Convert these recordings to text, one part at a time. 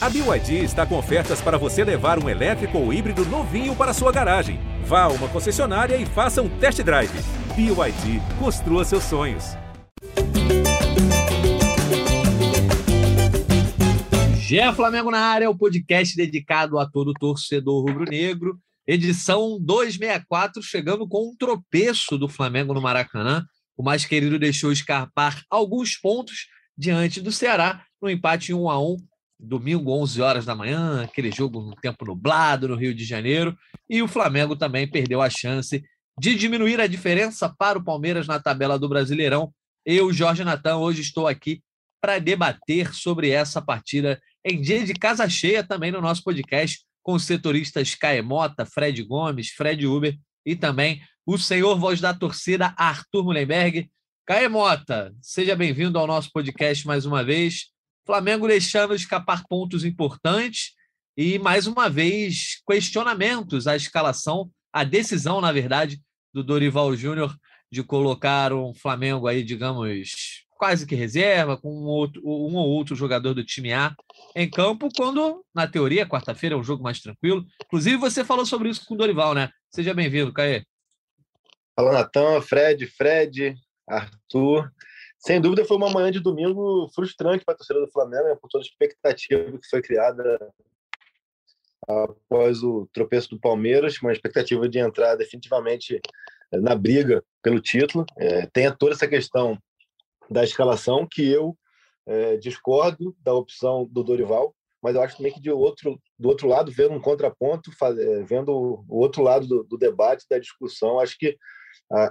A BYD está com ofertas para você levar um elétrico ou híbrido novinho para sua garagem. Vá a uma concessionária e faça um test drive. BYD, construa seus sonhos. Gé Flamengo na área, o podcast dedicado a todo torcedor rubro-negro. Edição 264, chegando com um tropeço do Flamengo no Maracanã. O mais querido deixou escapar alguns pontos diante do Ceará, no empate 1 a 1 domingo, 11 horas da manhã, aquele jogo no tempo nublado no Rio de Janeiro, e o Flamengo também perdeu a chance de diminuir a diferença para o Palmeiras na tabela do Brasileirão. Eu, Jorge Natan, hoje estou aqui para debater sobre essa partida em dia de casa cheia também no nosso podcast com os setoristas Caemota, Fred Gomes, Fred Uber e também o senhor voz da torcida Arthur Mullenberg. Caemota, seja bem-vindo ao nosso podcast mais uma vez. Flamengo deixando escapar pontos importantes e, mais uma vez, questionamentos à escalação, à decisão, na verdade, do Dorival Júnior de colocar um Flamengo aí, digamos, quase que reserva, com um, outro, um ou outro jogador do time A em campo, quando, na teoria, quarta-feira é um jogo mais tranquilo. Inclusive, você falou sobre isso com o Dorival, né? Seja bem-vindo, Caê. Fala, Natan, Fred, Fred, Arthur. Sem dúvida foi uma manhã de domingo frustrante para a torcida do Flamengo, né, por toda a expectativa que foi criada após o tropeço do Palmeiras, uma expectativa de entrar definitivamente eh, na briga pelo título. É, tem toda essa questão da escalação, que eu é, discordo da opção do Dorival, mas eu acho também que de outro, do outro lado, vendo um contraponto, faz, é, vendo o outro lado do, do debate, da discussão, acho que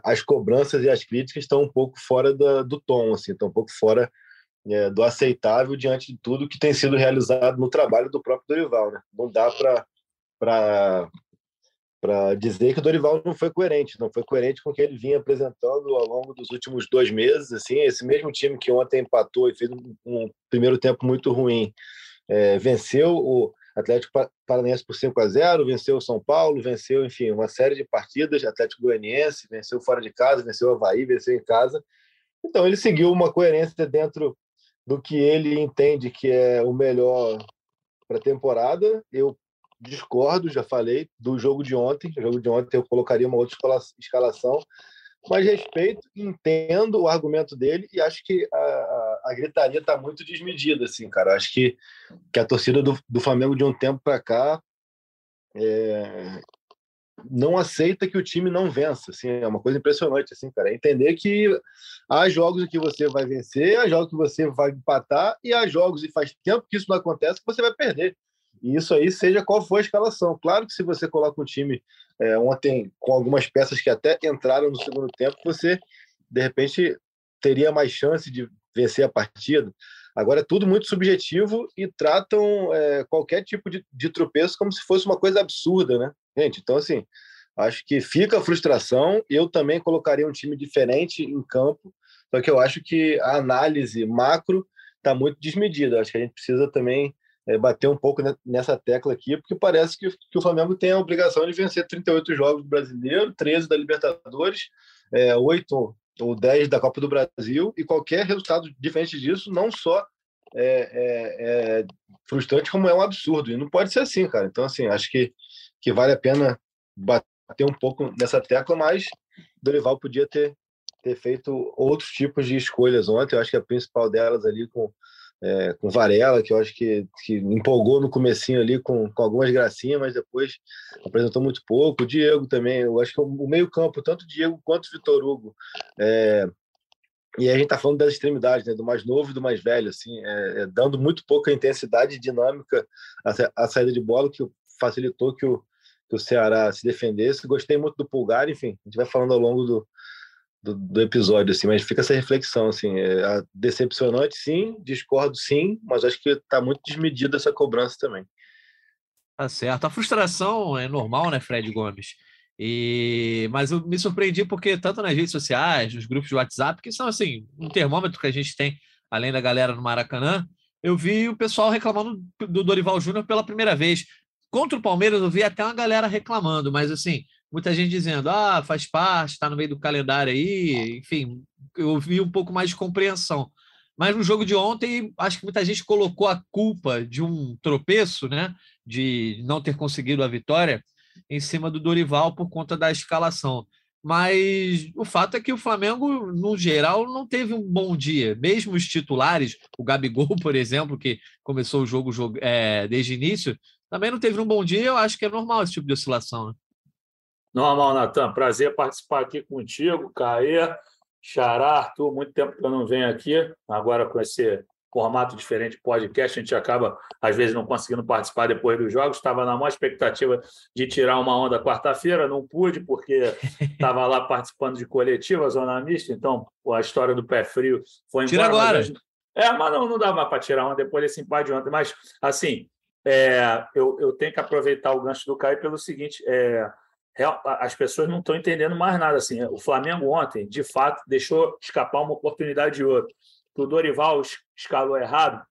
as cobranças e as críticas estão um pouco fora da, do tom, assim, estão um pouco fora é, do aceitável diante de tudo que tem sido realizado no trabalho do próprio Dorival. Né? Não dá para para dizer que o Dorival não foi coerente, não foi coerente com o que ele vinha apresentando ao longo dos últimos dois meses. Assim, esse mesmo time que ontem empatou e fez um, um primeiro tempo muito ruim, é, venceu o, Atlético Paranaense por 5 a 0 venceu o São Paulo, venceu, enfim, uma série de partidas, Atlético Goianiense, venceu fora de casa, venceu o Havaí, venceu em casa. Então ele seguiu uma coerência dentro do que ele entende que é o melhor para a temporada. Eu discordo, já falei, do jogo de ontem. O jogo de ontem eu colocaria uma outra escalação, mas respeito, entendo o argumento dele e acho que a, a, gritaria está muito desmedida, assim, cara. Acho que, que a torcida do, do Flamengo de um tempo para cá é, não aceita que o time não vença, assim, é uma coisa impressionante, assim, cara. É entender que há jogos em que você vai vencer, há jogos que você vai empatar e há jogos e faz tempo que isso não acontece que você vai perder. E isso aí, seja qual for a escalação. Claro que se você coloca um time é, ontem com algumas peças que até entraram no segundo tempo, você, de repente, teria mais chance de vencer a partida. Agora é tudo muito subjetivo e tratam é, qualquer tipo de, de tropeço como se fosse uma coisa absurda, né? Gente, então assim, acho que fica a frustração. Eu também colocaria um time diferente em campo, só que eu acho que a análise macro está muito desmedida. Acho que a gente precisa também é, bater um pouco nessa tecla aqui, porque parece que, que, o Flamengo tem a obrigação de vencer 38 jogos do Brasileiro, 13 da Libertadores, é, 8 ou 10 da Copa do Brasil, e qualquer resultado diferente disso não só é, é, é, frustrante, como é um absurdo. E não pode ser assim, cara. Então, assim, acho que, que vale a pena bater um pouco nessa tecla, mas Dorival podia ter, ter feito outros tipos de escolhas ontem. Eu acho que a principal delas ali com é, com Varela, que eu acho que, que empolgou no comecinho ali com, com algumas gracinhas, mas depois apresentou muito pouco. O Diego também, eu acho que o meio campo, tanto o Diego quanto o Vitor Hugo, é, e a gente está falando das extremidades, né, do mais novo e do mais velho, assim, é, é dando muito pouca intensidade e dinâmica à, à, saída de bola, que facilitou que o, que o Ceará se defendesse. Gostei muito do Pulgar, enfim, a gente vai falando ao longo do, do, do, episódio, assim, mas fica essa reflexão, assim, é decepcionante, sim, discordo, sim, mas acho que está muito desmedida essa cobrança também. Tá certo. A frustração é normal, né, Fred Gomes? E mas eu me surpreendi porque tanto nas redes sociais, nos grupos de WhatsApp, que são assim um termômetro que a gente tem, além da galera no Maracanã, eu vi o pessoal reclamando do Dorival Júnior pela primeira vez. Contra o Palmeiras, eu vi até uma galera reclamando, mas assim, muita gente dizendo, ah, faz parte, está no meio do calendário aí, enfim, eu vi um pouco mais de compreensão. Mas no jogo de ontem, acho que muita gente colocou a culpa de um tropeço, né? De não ter conseguido a vitória em cima do Dorival por conta da escalação. Mas o fato é que o Flamengo, no geral, não teve um bom dia. Mesmo os titulares, o Gabigol, por exemplo, que começou o jogo, é, desde o início, também não teve um bom dia. Eu acho que é normal esse tipo de oscilação. Né? Normal, Natan. Prazer participar aqui contigo, Caê, Xará, Arthur. Muito tempo que eu não venho aqui. Agora com esse formato diferente podcast, a gente acaba, às vezes, não conseguindo participar depois dos jogos. Estava na maior expectativa de tirar uma onda quarta-feira, não pude, porque estava lá participando de coletiva, zona mista, então a história do pé frio foi embora. Tira agora. Mas, é, mas não, não dava para tirar uma depois desse empate de ontem. Mas, assim, é, eu, eu tenho que aproveitar o gancho do Caio pelo seguinte: é, as pessoas não estão entendendo mais nada. Assim, o Flamengo ontem, de fato, deixou escapar uma oportunidade de outra. Que o Dorival escalou errado,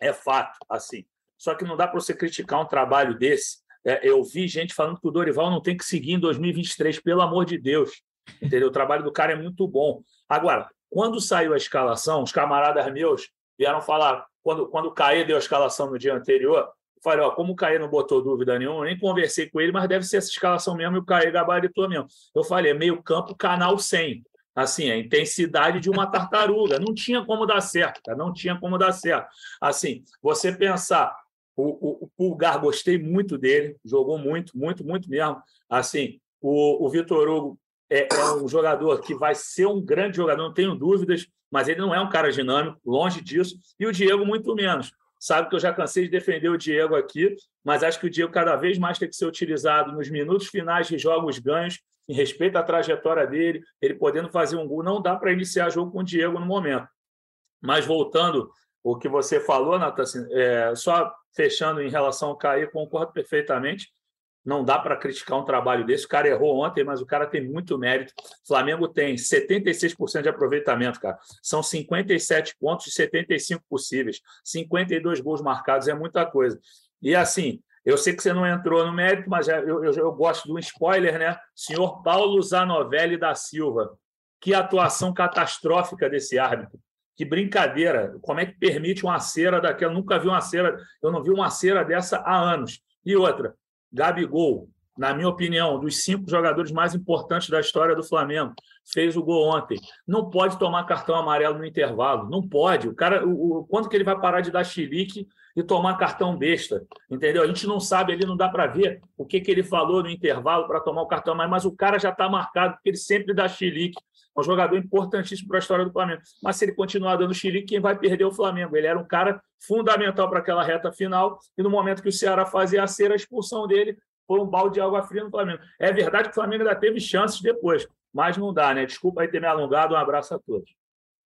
é fato. assim. Só que não dá para você criticar um trabalho desse. É, eu vi gente falando que o Dorival não tem que seguir em 2023, pelo amor de Deus. Entendeu? O trabalho do cara é muito bom. Agora, quando saiu a escalação, os camaradas meus vieram falar, quando, quando o Caê deu a escalação no dia anterior, Falei, ó, como o Caê não botou dúvida nenhuma, nem conversei com ele, mas deve ser essa escalação mesmo e o Caê gabaritou mesmo. Eu falei, é meio campo, canal 100. Assim, a intensidade de uma tartaruga. Não tinha como dar certo, cara. não tinha como dar certo. Assim, você pensar, o, o, o Pulgar, gostei muito dele, jogou muito, muito, muito mesmo. Assim, o, o Vitor Hugo é, é, um jogador que vai ser um grande jogador, não tenho dúvidas, mas ele não é um cara dinâmico, longe disso, e o Diego muito menos sabe que eu já cansei de defender o Diego aqui, mas acho que o Diego cada vez mais tem que ser utilizado nos minutos finais de jogos ganhos, em respeito à trajetória dele, ele podendo fazer um gol. Não dá para iniciar jogo com o Diego no momento. Mas voltando o que você falou, Natan, assim, é, só fechando em relação ao Caio, concordo perfeitamente. Não dá para criticar um trabalho desse. O cara errou ontem, mas o cara tem muito mérito. O Flamengo tem 76% de aproveitamento, cara. São 57 pontos de 75 possíveis. 52 gols marcados é muita coisa. E assim, eu sei que você não entrou no mérito, mas é, eu, eu, eu gosto de um spoiler, né? Senhor Paulo Zanovelli da Silva. Que atuação catastrófica desse árbitro. Que brincadeira. Como é que permite uma cera daquela? Eu nunca vi uma cera, eu não vi uma cera dessa há anos. E outra, Gabigol, na minha opinião, dos cinco jogadores mais importantes da história do Flamengo, fez o gol ontem. Não pode tomar cartão amarelo no intervalo. Não pode. O cara, o, o quando que ele vai parar de dar chilique e tomar cartão besta? Entendeu? A gente não sabe ali, não dá para ver o que, que ele falou no intervalo para tomar o cartão amarelo, mas o cara já está marcado, porque ele sempre dá chilique. Um jogador importantíssimo para a história do Flamengo. Mas se ele continuar dando chilique, quem vai perder é o Flamengo. Ele era um cara fundamental para aquela reta final, e no momento que o Ceará fazia a cera, a expulsão dele foi um balde de água fria no Flamengo. É verdade que o Flamengo ainda teve chances depois, mas não dá, né? Desculpa aí ter me alongado, um abraço a todos.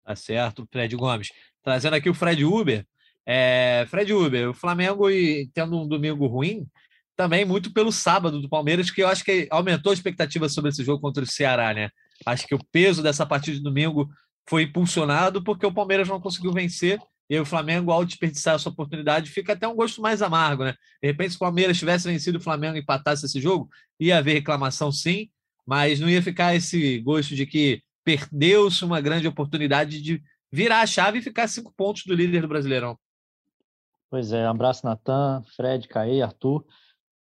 Tá certo, Fred Gomes. Trazendo aqui o Fred Uber. É, Fred Uber, o Flamengo e tendo um domingo ruim, também muito pelo sábado do Palmeiras, que eu acho que aumentou a expectativa sobre esse jogo contra o Ceará, né? Acho que o peso dessa partida de domingo foi impulsionado porque o Palmeiras não conseguiu vencer e o Flamengo, ao desperdiçar essa oportunidade, fica até um gosto mais amargo, né? De repente, se o Palmeiras tivesse vencido o Flamengo e empatasse esse jogo, ia haver reclamação sim, mas não ia ficar esse gosto de que perdeu-se uma grande oportunidade de virar a chave e ficar cinco pontos do líder do Brasileirão. Pois é, um abraço, Natan, Fred, Caí, Arthur.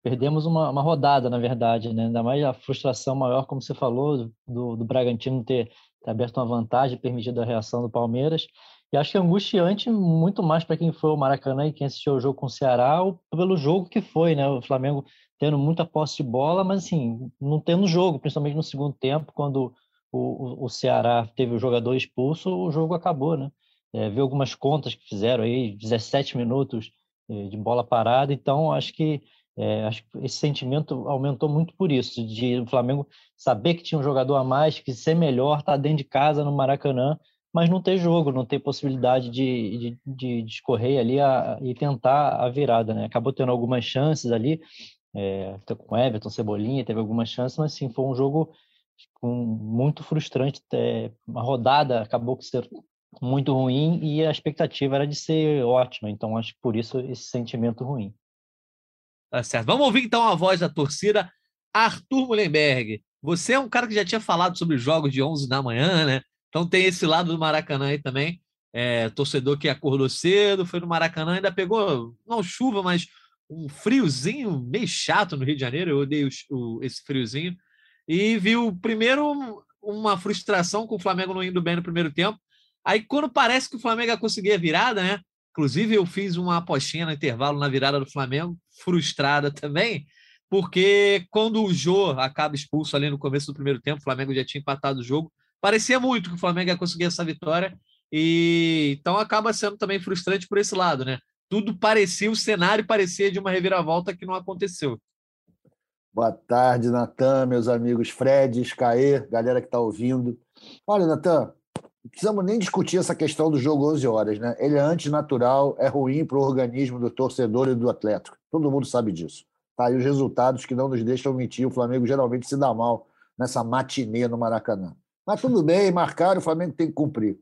Perdemos uma, uma rodada, na verdade, né? ainda mais a frustração maior, como você falou, do, do Bragantino ter, ter aberto uma vantagem, permitido a reação do Palmeiras. E acho que é angustiante muito mais para quem foi o Maracanã e quem assistiu o jogo com o Ceará, ou pelo jogo que foi, né? O Flamengo tendo muita posse de bola, mas assim, não tendo jogo, principalmente no segundo tempo, quando o, o, Ceará teve o jogador expulso, o jogo acabou, né? É, vi algumas contas que fizeram aí, 17 minutos é, de bola parada, então acho que é, acho que esse sentimento aumentou muito por isso, de o Flamengo saber que tinha um jogador a mais, que ser melhor, estar tá dentro de casa no Maracanã, mas não ter jogo, não ter possibilidade de, de, de discorrer ali a, e tentar a virada, né? Acabou tendo algumas chances ali, é, com Everton, Cebolinha, teve algumas chances, mas sim, foi um jogo muito frustrante. É, uma rodada acabou que ser muito ruim e a expectativa era de ser ótima, então acho que por isso esse sentimento ruim. Tá certo. Vamos ouvir então a voz da torcida, Arthur Mullenberg. Você é um cara que já tinha falado sobre jogos de 11 da manhã, né? Então tem esse lado do Maracanã aí também. é, torcedor que acordou cedo, foi no Maracanã, ainda pegou, não chuva, mas um friozinho meio chato no Rio de Janeiro, eu odeio o, esse friozinho, e viu primeiro uma frustração com o Flamengo não indo bem no primeiro tempo, aí quando parece que o Flamengo ia conseguir a virada, né? Inclusive eu fiz uma apostinha no intervalo na virada do Flamengo, frustrada também, porque quando o Jô acaba expulso ali no começo do primeiro tempo, o Flamengo já tinha empatado o jogo, parecia muito que o Flamengo ia conseguir essa vitória, e então acaba sendo também frustrante por esse lado, né? Tudo parecia, o cenário parecia de uma reviravolta que não aconteceu. Boa tarde, Natan, meus amigos Fred, Caê, galera que está ouvindo. Olha, Natan, não precisamos nem discutir essa questão do jogo 11 horas, né? Ele é antinatural, é ruim para o organismo do torcedor e do Atlético. Todo mundo sabe disso. Tá aí os resultados que não nos deixam mentir. O Flamengo geralmente se dá mal nessa matinê no Maracanã. Mas tudo bem, marcar, o Flamengo tem que cumprir.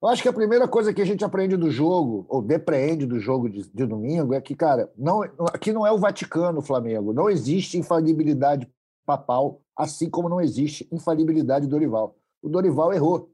Eu acho que a primeira coisa que a gente aprende do jogo, ou depreende do jogo de, de domingo, é que, cara, não, aqui não é o Vaticano, o Flamengo. Não existe infalibilidade papal, assim como não existe infalibilidade do Dorival. O Dorival errou.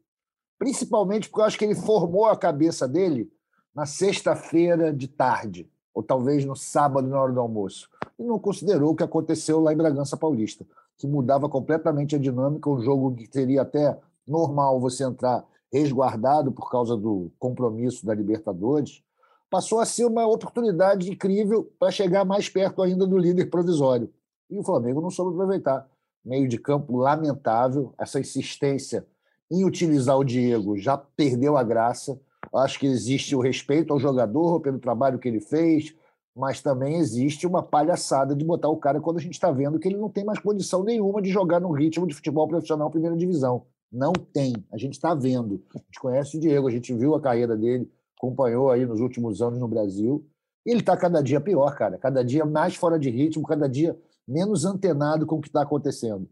Principalmente porque eu acho que ele formou a cabeça dele na sexta-feira de tarde, ou talvez no sábado, na hora do almoço. E não considerou o que aconteceu lá em Bragança Paulista, que mudava completamente a dinâmica, um jogo que seria até normal você entrar resguardado por causa do compromisso da Libertadores, passou a ser uma oportunidade incrível para chegar mais perto ainda do líder provisório. E o Flamengo não soube aproveitar. Meio de campo lamentável, essa insistência em utilizar o Diego já perdeu a graça. Acho que existe o respeito ao jogador pelo trabalho que ele fez, mas também existe uma palhaçada de botar o cara quando a gente está vendo que ele não tem mais condição nenhuma de jogar no ritmo de futebol profissional primeira divisão. Não tem. A gente está vendo. A gente conhece o Diego, a gente viu a carreira dele, acompanhou aí nos últimos anos no Brasil. Ele está cada dia pior, cara. Cada dia mais fora de ritmo, cada dia menos antenado com o que está acontecendo.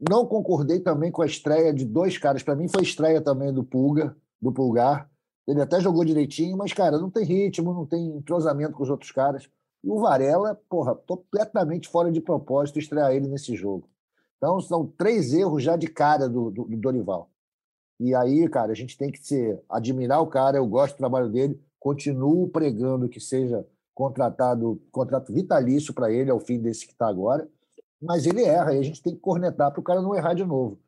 Não concordei também com a estreia de dois caras. Para mim foi estreia também do Pulga, do Pulgar. Ele até jogou direitinho, mas, cara, não tem ritmo, não tem entrosamento com os outros caras. E o Varela, porra, completamente fora de propósito estrear ele nesse jogo. Então, são três erros já de cara do, do, do Dorival. E aí, cara, a gente tem que ser, admirar o cara, eu gosto do trabalho dele, continuo pregando que seja contratado, contrato vitalício para ele ao fim desse que está agora, mas ele erra e a gente tem que cornetar para o cara não errar de novo.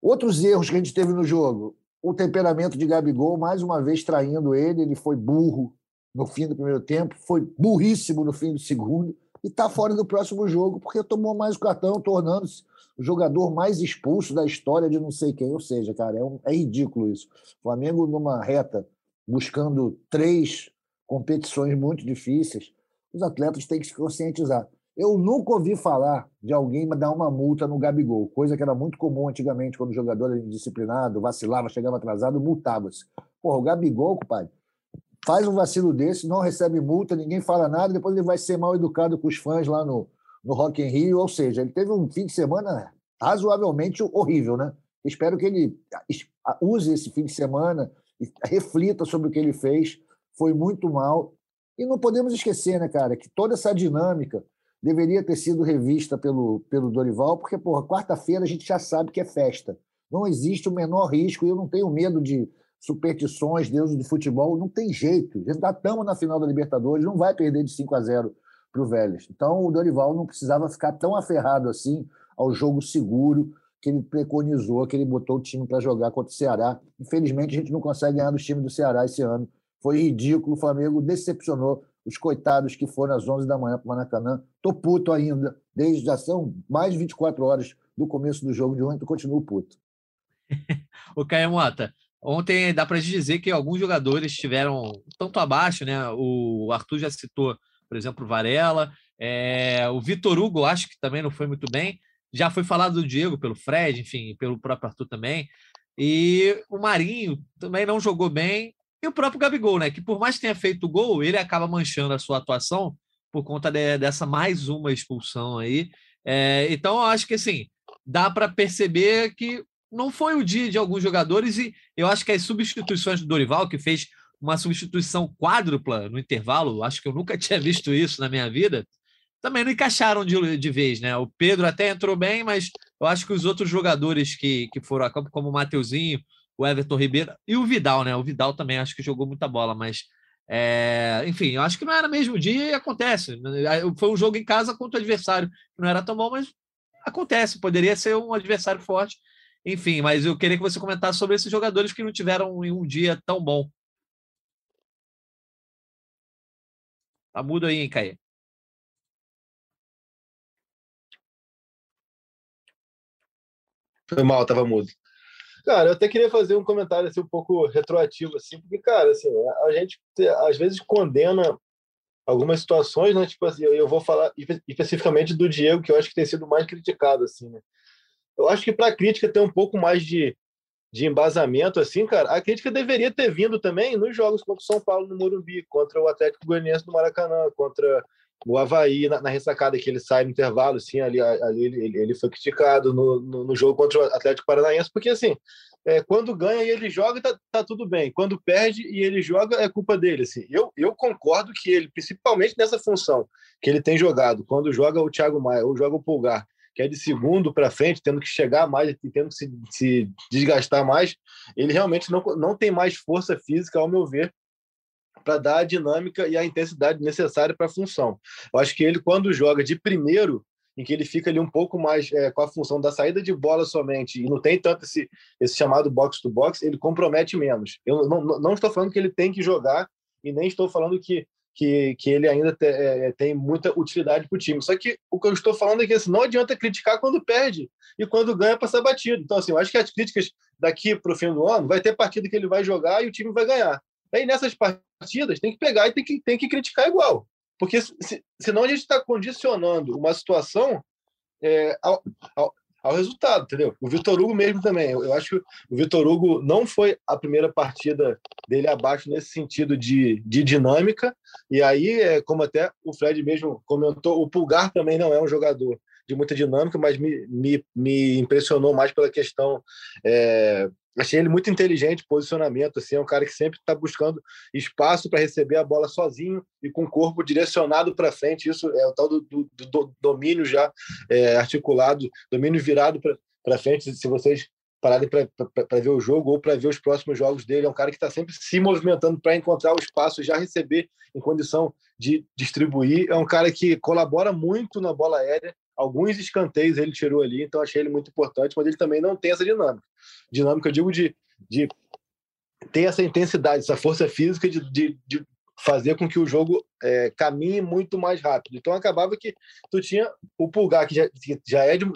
Outros erros que a gente teve no jogo, o temperamento de Gabigol, mais uma vez traindo ele, ele foi burro no fim do primeiro tempo, foi burríssimo no fim do segundo, e está fora do próximo jogo porque tomou mais o cartão, tornando-se o jogador mais expulso da história de não sei quem. Ou seja, cara, é, um, é ridículo isso. O Flamengo numa reta buscando três competições muito difíceis, os atletas têm que se conscientizar. Eu nunca ouvi falar de alguém dar uma multa no Gabigol, coisa que era muito comum antigamente, quando o jogador era indisciplinado, vacilava, chegava atrasado, multava-se. Porra, o Gabigol, compadre, faz um vacilo desse, não recebe multa, ninguém fala nada, depois ele vai ser mal educado com os fãs lá no, no Rock in Rio, ou seja, ele teve um fim de semana razoavelmente horrível, né? Espero que ele use esse fim de semana e reflita sobre o que ele fez, foi muito mal. E não podemos esquecer, né, cara, que toda essa dinâmica deveria ter sido revista pelo, pelo Dorival, porque, porra, quarta-feira a gente já sabe que é festa. Não existe o menor risco, e eu não tenho medo de superstições, deuses do futebol, não tem jeito. Já estamos na final da Libertadores, não vai perder de 5 a 0 para o Vélez. Então o Dorival não precisava ficar tão aferrado assim ao jogo seguro que ele preconizou, que ele botou o time para jogar contra o Ceará. Infelizmente, a gente não consegue ganhar dos times do Ceará esse ano. Foi ridículo, o Flamengo decepcionou os coitados que foram às 11 da manhã para o Maracanã. Tô puto ainda, desde já são mais de 24 horas do começo do jogo de ontem, eu continuo puto. o Caio Mota, Ontem dá para dizer que alguns jogadores estiveram tanto abaixo, né? O Arthur já citou, por exemplo, o Varela, é, o Vitor Hugo, acho que também não foi muito bem. Já foi falado do Diego pelo Fred, enfim, pelo próprio Arthur também. E o Marinho também não jogou bem. E o próprio Gabigol, né? Que por mais que tenha feito gol, ele acaba manchando a sua atuação por conta de, dessa mais uma expulsão aí. É, então, eu acho que assim, dá para perceber que não foi o dia de alguns jogadores e eu acho que as substituições do Dorival, que fez uma substituição quádrupla no intervalo, acho que eu nunca tinha visto isso na minha vida, também não encaixaram de, de vez, né? O Pedro até entrou bem, mas eu acho que os outros jogadores que, que foram a campo, como o Mateuzinho, o Everton Ribeiro e o Vidal, né? O Vidal também acho que jogou muita bola, mas é, enfim, eu acho que não era mesmo dia e acontece. Foi um jogo em casa contra o adversário que não era tão bom, mas acontece. Poderia ser um adversário forte. Enfim, mas eu queria que você comentasse sobre esses jogadores que não tiveram um dia tão bom. Tá mudo aí, hein, Caê? Foi mal, tava mudo. Cara, eu até queria fazer um comentário assim, um pouco retroativo, assim, porque, cara, assim, a gente às vezes condena algumas situações, né? Tipo assim, eu vou falar especificamente do Diego, que eu acho que tem sido mais criticado, assim, né? Eu acho que para a crítica ter um pouco mais de, de embasamento, assim, cara, a crítica deveria ter vindo também nos jogos contra o São Paulo no Morumbi, contra o Atlético Goianiense no Maracanã, contra o Havaí na, na, ressacada que ele sai no intervalo, assim, ali, ali ele, ele foi criticado no, no, no, jogo contra o Atlético Paranaense, porque assim, é, quando ganha e ele joga, tá, tá, tudo bem. Quando perde e ele joga, é culpa dele. Assim. Eu, eu concordo que ele, principalmente nessa função que ele tem jogado, quando joga o Thiago Maia ou joga o Pulgar, que é de segundo para frente, tendo que chegar mais e tendo que se, se desgastar mais, ele realmente não, não tem mais força física, ao meu ver, para dar a dinâmica e a intensidade necessária para a função. Eu acho que ele, quando joga de primeiro, em que ele fica ali um pouco mais é, com a função da saída de bola somente e não tem tanto esse, esse chamado box to box, ele compromete menos. Eu não, não estou falando que ele tem que jogar e nem estou falando que, que, que ele ainda te, é, tem muita utilidade para o time. Só que o que eu estou falando é que assim, não adianta criticar quando perde e quando ganha passar batido. Então, assim, eu acho que as críticas daqui para o fim do ano vai ter partida que ele vai jogar e o time vai ganhar. Aí nessas partidas tem que pegar e tem que, tem que criticar igual. Porque se, senão a gente está condicionando uma situação é, ao, ao, ao, resultado, entendeu? O Vitor Hugo mesmo também. Eu, eu, acho que o Vitor Hugo não foi a primeira partida dele abaixo nesse sentido de, de dinâmica. E aí, é, como até o Fred mesmo comentou, o Pulgar também não é um jogador de muita dinâmica, mas me, me, me impressionou mais pela questão é, Achei ele muito inteligente, posicionamento, assim, é um cara que sempre está buscando espaço para receber a bola sozinho e com o corpo direcionado para frente. Isso é o tal do, do, do domínio já é, articulado, domínio virado para frente. Se vocês pararem para ver o jogo ou para ver os próximos jogos dele, é um cara que está sempre se movimentando para encontrar o espaço, já receber em condição de distribuir. É um cara que colabora muito na bola aérea, alguns escanteios ele tirou ali, então achei ele muito importante, mas ele também não tem essa dinâmica. Dinâmica, eu digo, de, de ter essa intensidade, essa força física de, de, de fazer com que o jogo é, caminhe muito mais rápido. Então acabava que tu tinha o Pulgar, que já, que já é de,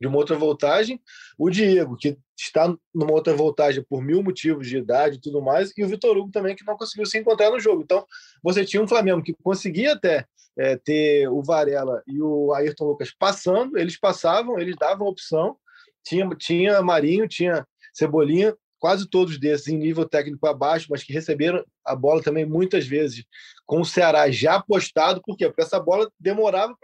de, uma outra voltagem, o Diego, que está numa outra voltagem por mil motivos de idade e tudo mais, e o Vitor Hugo também, que não conseguiu se encontrar no jogo. Então você tinha um Flamengo que conseguia até é, ter o Varela e o Ayrton Lucas passando, eles passavam, eles davam opção. Tinha, tinha Marinho, tinha Cebolinha, quase todos desses em nível técnico abaixo, mas que receberam a bola também muitas vezes com o Ceará já apostado, por quê? Porque essa bola demorava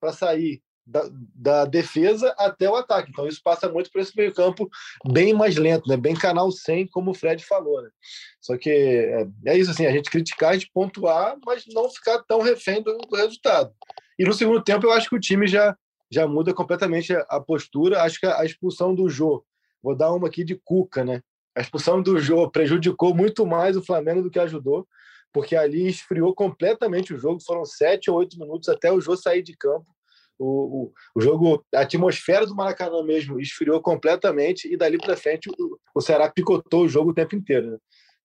para sair da, da, defesa até o ataque. Então, isso passa muito por esse meio-campo bem mais lento, né? bem canal 100, como o Fred falou. Né? Só que é, é, isso, assim, a gente criticar, a gente pontuar, mas não ficar tão refém do, do, resultado. E no segundo tempo, eu acho que o time já, já muda completamente a, a postura. Acho que a, a, expulsão do Jô, vou dar uma aqui de Cuca, né? A expulsão do Jô prejudicou muito mais o Flamengo do que ajudou, porque ali esfriou completamente o jogo. Foram sete ou oito minutos até o Jô sair de campo o, o, o, jogo, a atmosfera do Maracanã mesmo esfriou completamente e dali para frente o, o Ceará picotou o jogo o tempo inteiro. Né?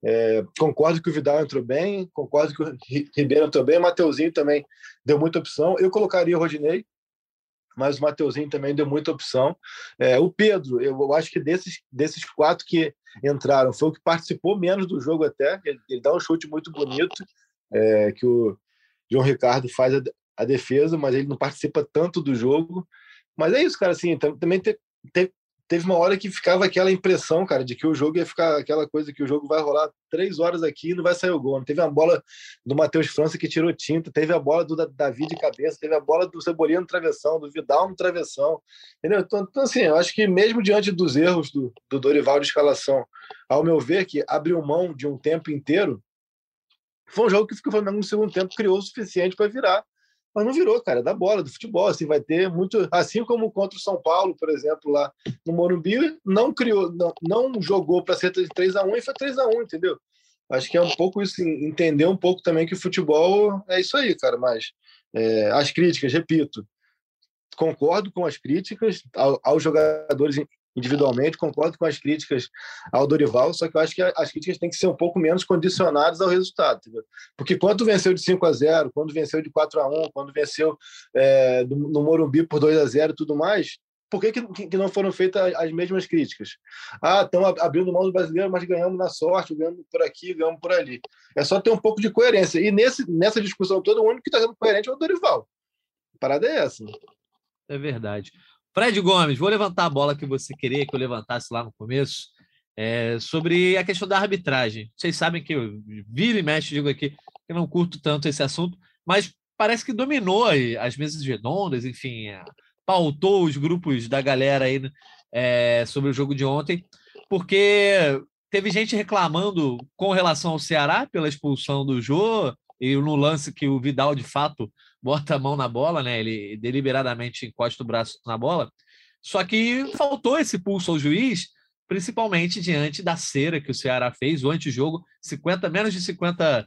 É, concordo que o Vidal entrou bem, concordo que o Ribeiro entrou bem, o Mateuzinho também deu muita opção. Eu colocaria o Rodinei, mas o Mateuzinho também deu muita opção. É, o Pedro, eu acho que desses, desses quatro que entraram, foi o que participou menos do jogo até. Ele, ele dá um chute muito bonito, é, que o João Ricardo faz a, a defesa, mas ele não participa tanto do jogo. Mas é isso, cara. Assim, também te, te, teve uma hora que ficava aquela impressão, cara, de que o jogo ia ficar aquela coisa que o jogo vai rolar três horas aqui e não vai sair o gol. Teve a bola do Matheus França que tirou tinta, teve a bola do Davi de cabeça, teve a bola do Cebolinha no travessão, do Vidal no travessão. Entendeu? Então, então assim, eu acho que mesmo diante dos erros do, do Dorival de escalação, ao meu ver, que abriu mão de um tempo inteiro, foi um jogo que o Flamengo no segundo tempo criou o suficiente para virar mas não virou, cara, é da bola, do futebol, assim, vai ter muito, assim como contra o São Paulo, por exemplo, lá no Morumbi, não criou, não, não jogou para ser 3 a 1 e foi 3 a 1 entendeu? Acho que é um pouco isso, entender um pouco também que o futebol é isso aí, cara, mas é, as críticas, repito, concordo com as críticas ao, aos jogadores individualmente, concordo com as críticas ao Dorival, só que eu acho que as críticas têm que ser um pouco menos condicionadas ao resultado. Entendeu? Porque quando venceu de 5 a 0 quando venceu de 4 a 1 quando venceu é, no Morumbi por 2 a 0 e tudo mais, por que, que, que, não foram feitas as mesmas críticas? Ah, estão abrindo mão do brasileiro, mas ganhamos na sorte, ganhamos por aqui, ganhamos por ali. É só ter um pouco de coerência. E nesse, nessa discussão toda, o único que está sendo coerente é o Dorival. A parada é essa. É verdade. Fred Gomes, vou levantar a bola que você queria que eu levantasse lá no começo, é, sobre a questão da arbitragem. Vocês sabem que eu viro e mexe, digo aqui, que não curto tanto esse assunto, mas parece que dominou as mesas redondas, enfim, pautou os grupos da galera aí é, sobre o jogo de ontem, porque teve gente reclamando com relação ao Ceará pela expulsão do Jô, e no lance que o Vidal de fato bota a mão na bola, né? Ele deliberadamente encosta o braço na bola. Só que faltou esse pulso ao juiz, principalmente diante da cera que o Ceará fez, o antijogo, 50, menos de 50%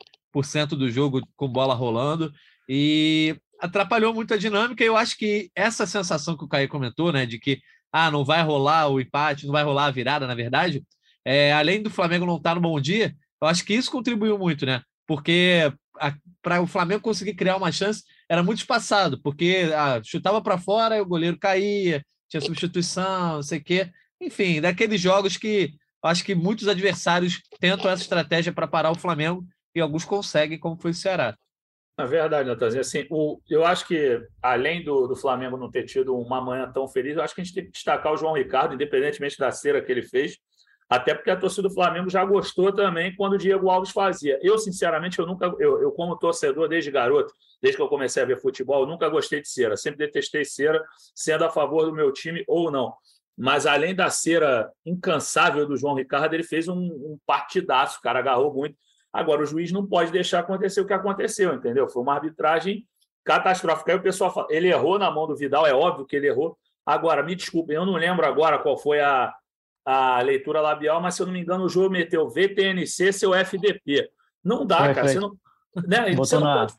do jogo com bola rolando, e atrapalhou muito a dinâmica. Eu acho que essa sensação que o Caio comentou, né, de que ah, não vai rolar o empate, não vai rolar a virada, na verdade, é, além do Flamengo não estar no bom dia, eu acho que isso contribuiu muito, né? Porque para o Flamengo conseguir criar uma chance era muito espaçado, porque ah, chutava para fora e o goleiro caía, tinha substituição, não sei o quê. Enfim, daqueles jogos que acho que muitos adversários tentam essa estratégia para parar o Flamengo e alguns conseguem, como foi o Ceará. É verdade, Natanzinho. Assim, o, eu acho que, além do, do Flamengo não ter tido uma manhã tão feliz, eu acho que a gente tem que destacar o João Ricardo, independentemente da cera que ele fez. Até porque a torcida do Flamengo já gostou também quando o Diego Alves fazia. Eu, sinceramente, eu nunca, eu, eu como torcedor desde garoto, desde que eu comecei a ver futebol, nunca gostei de cera. Sempre detestei cera, sendo a favor do meu time ou não. Mas além da cera incansável do João Ricardo, ele fez um, um partidaço, o cara agarrou muito. Agora, o juiz não pode deixar acontecer o que aconteceu, entendeu? Foi uma arbitragem catastrófica. Aí o pessoal fala, ele errou na mão do Vidal, é óbvio que ele errou. Agora, me desculpem, eu não lembro agora qual foi a, a leitura labial, mas se eu não me engano, o jogo meteu VTNC, seu FDP. Não dá, foi, cara. Foi. Você não, né? Botou você na, pode...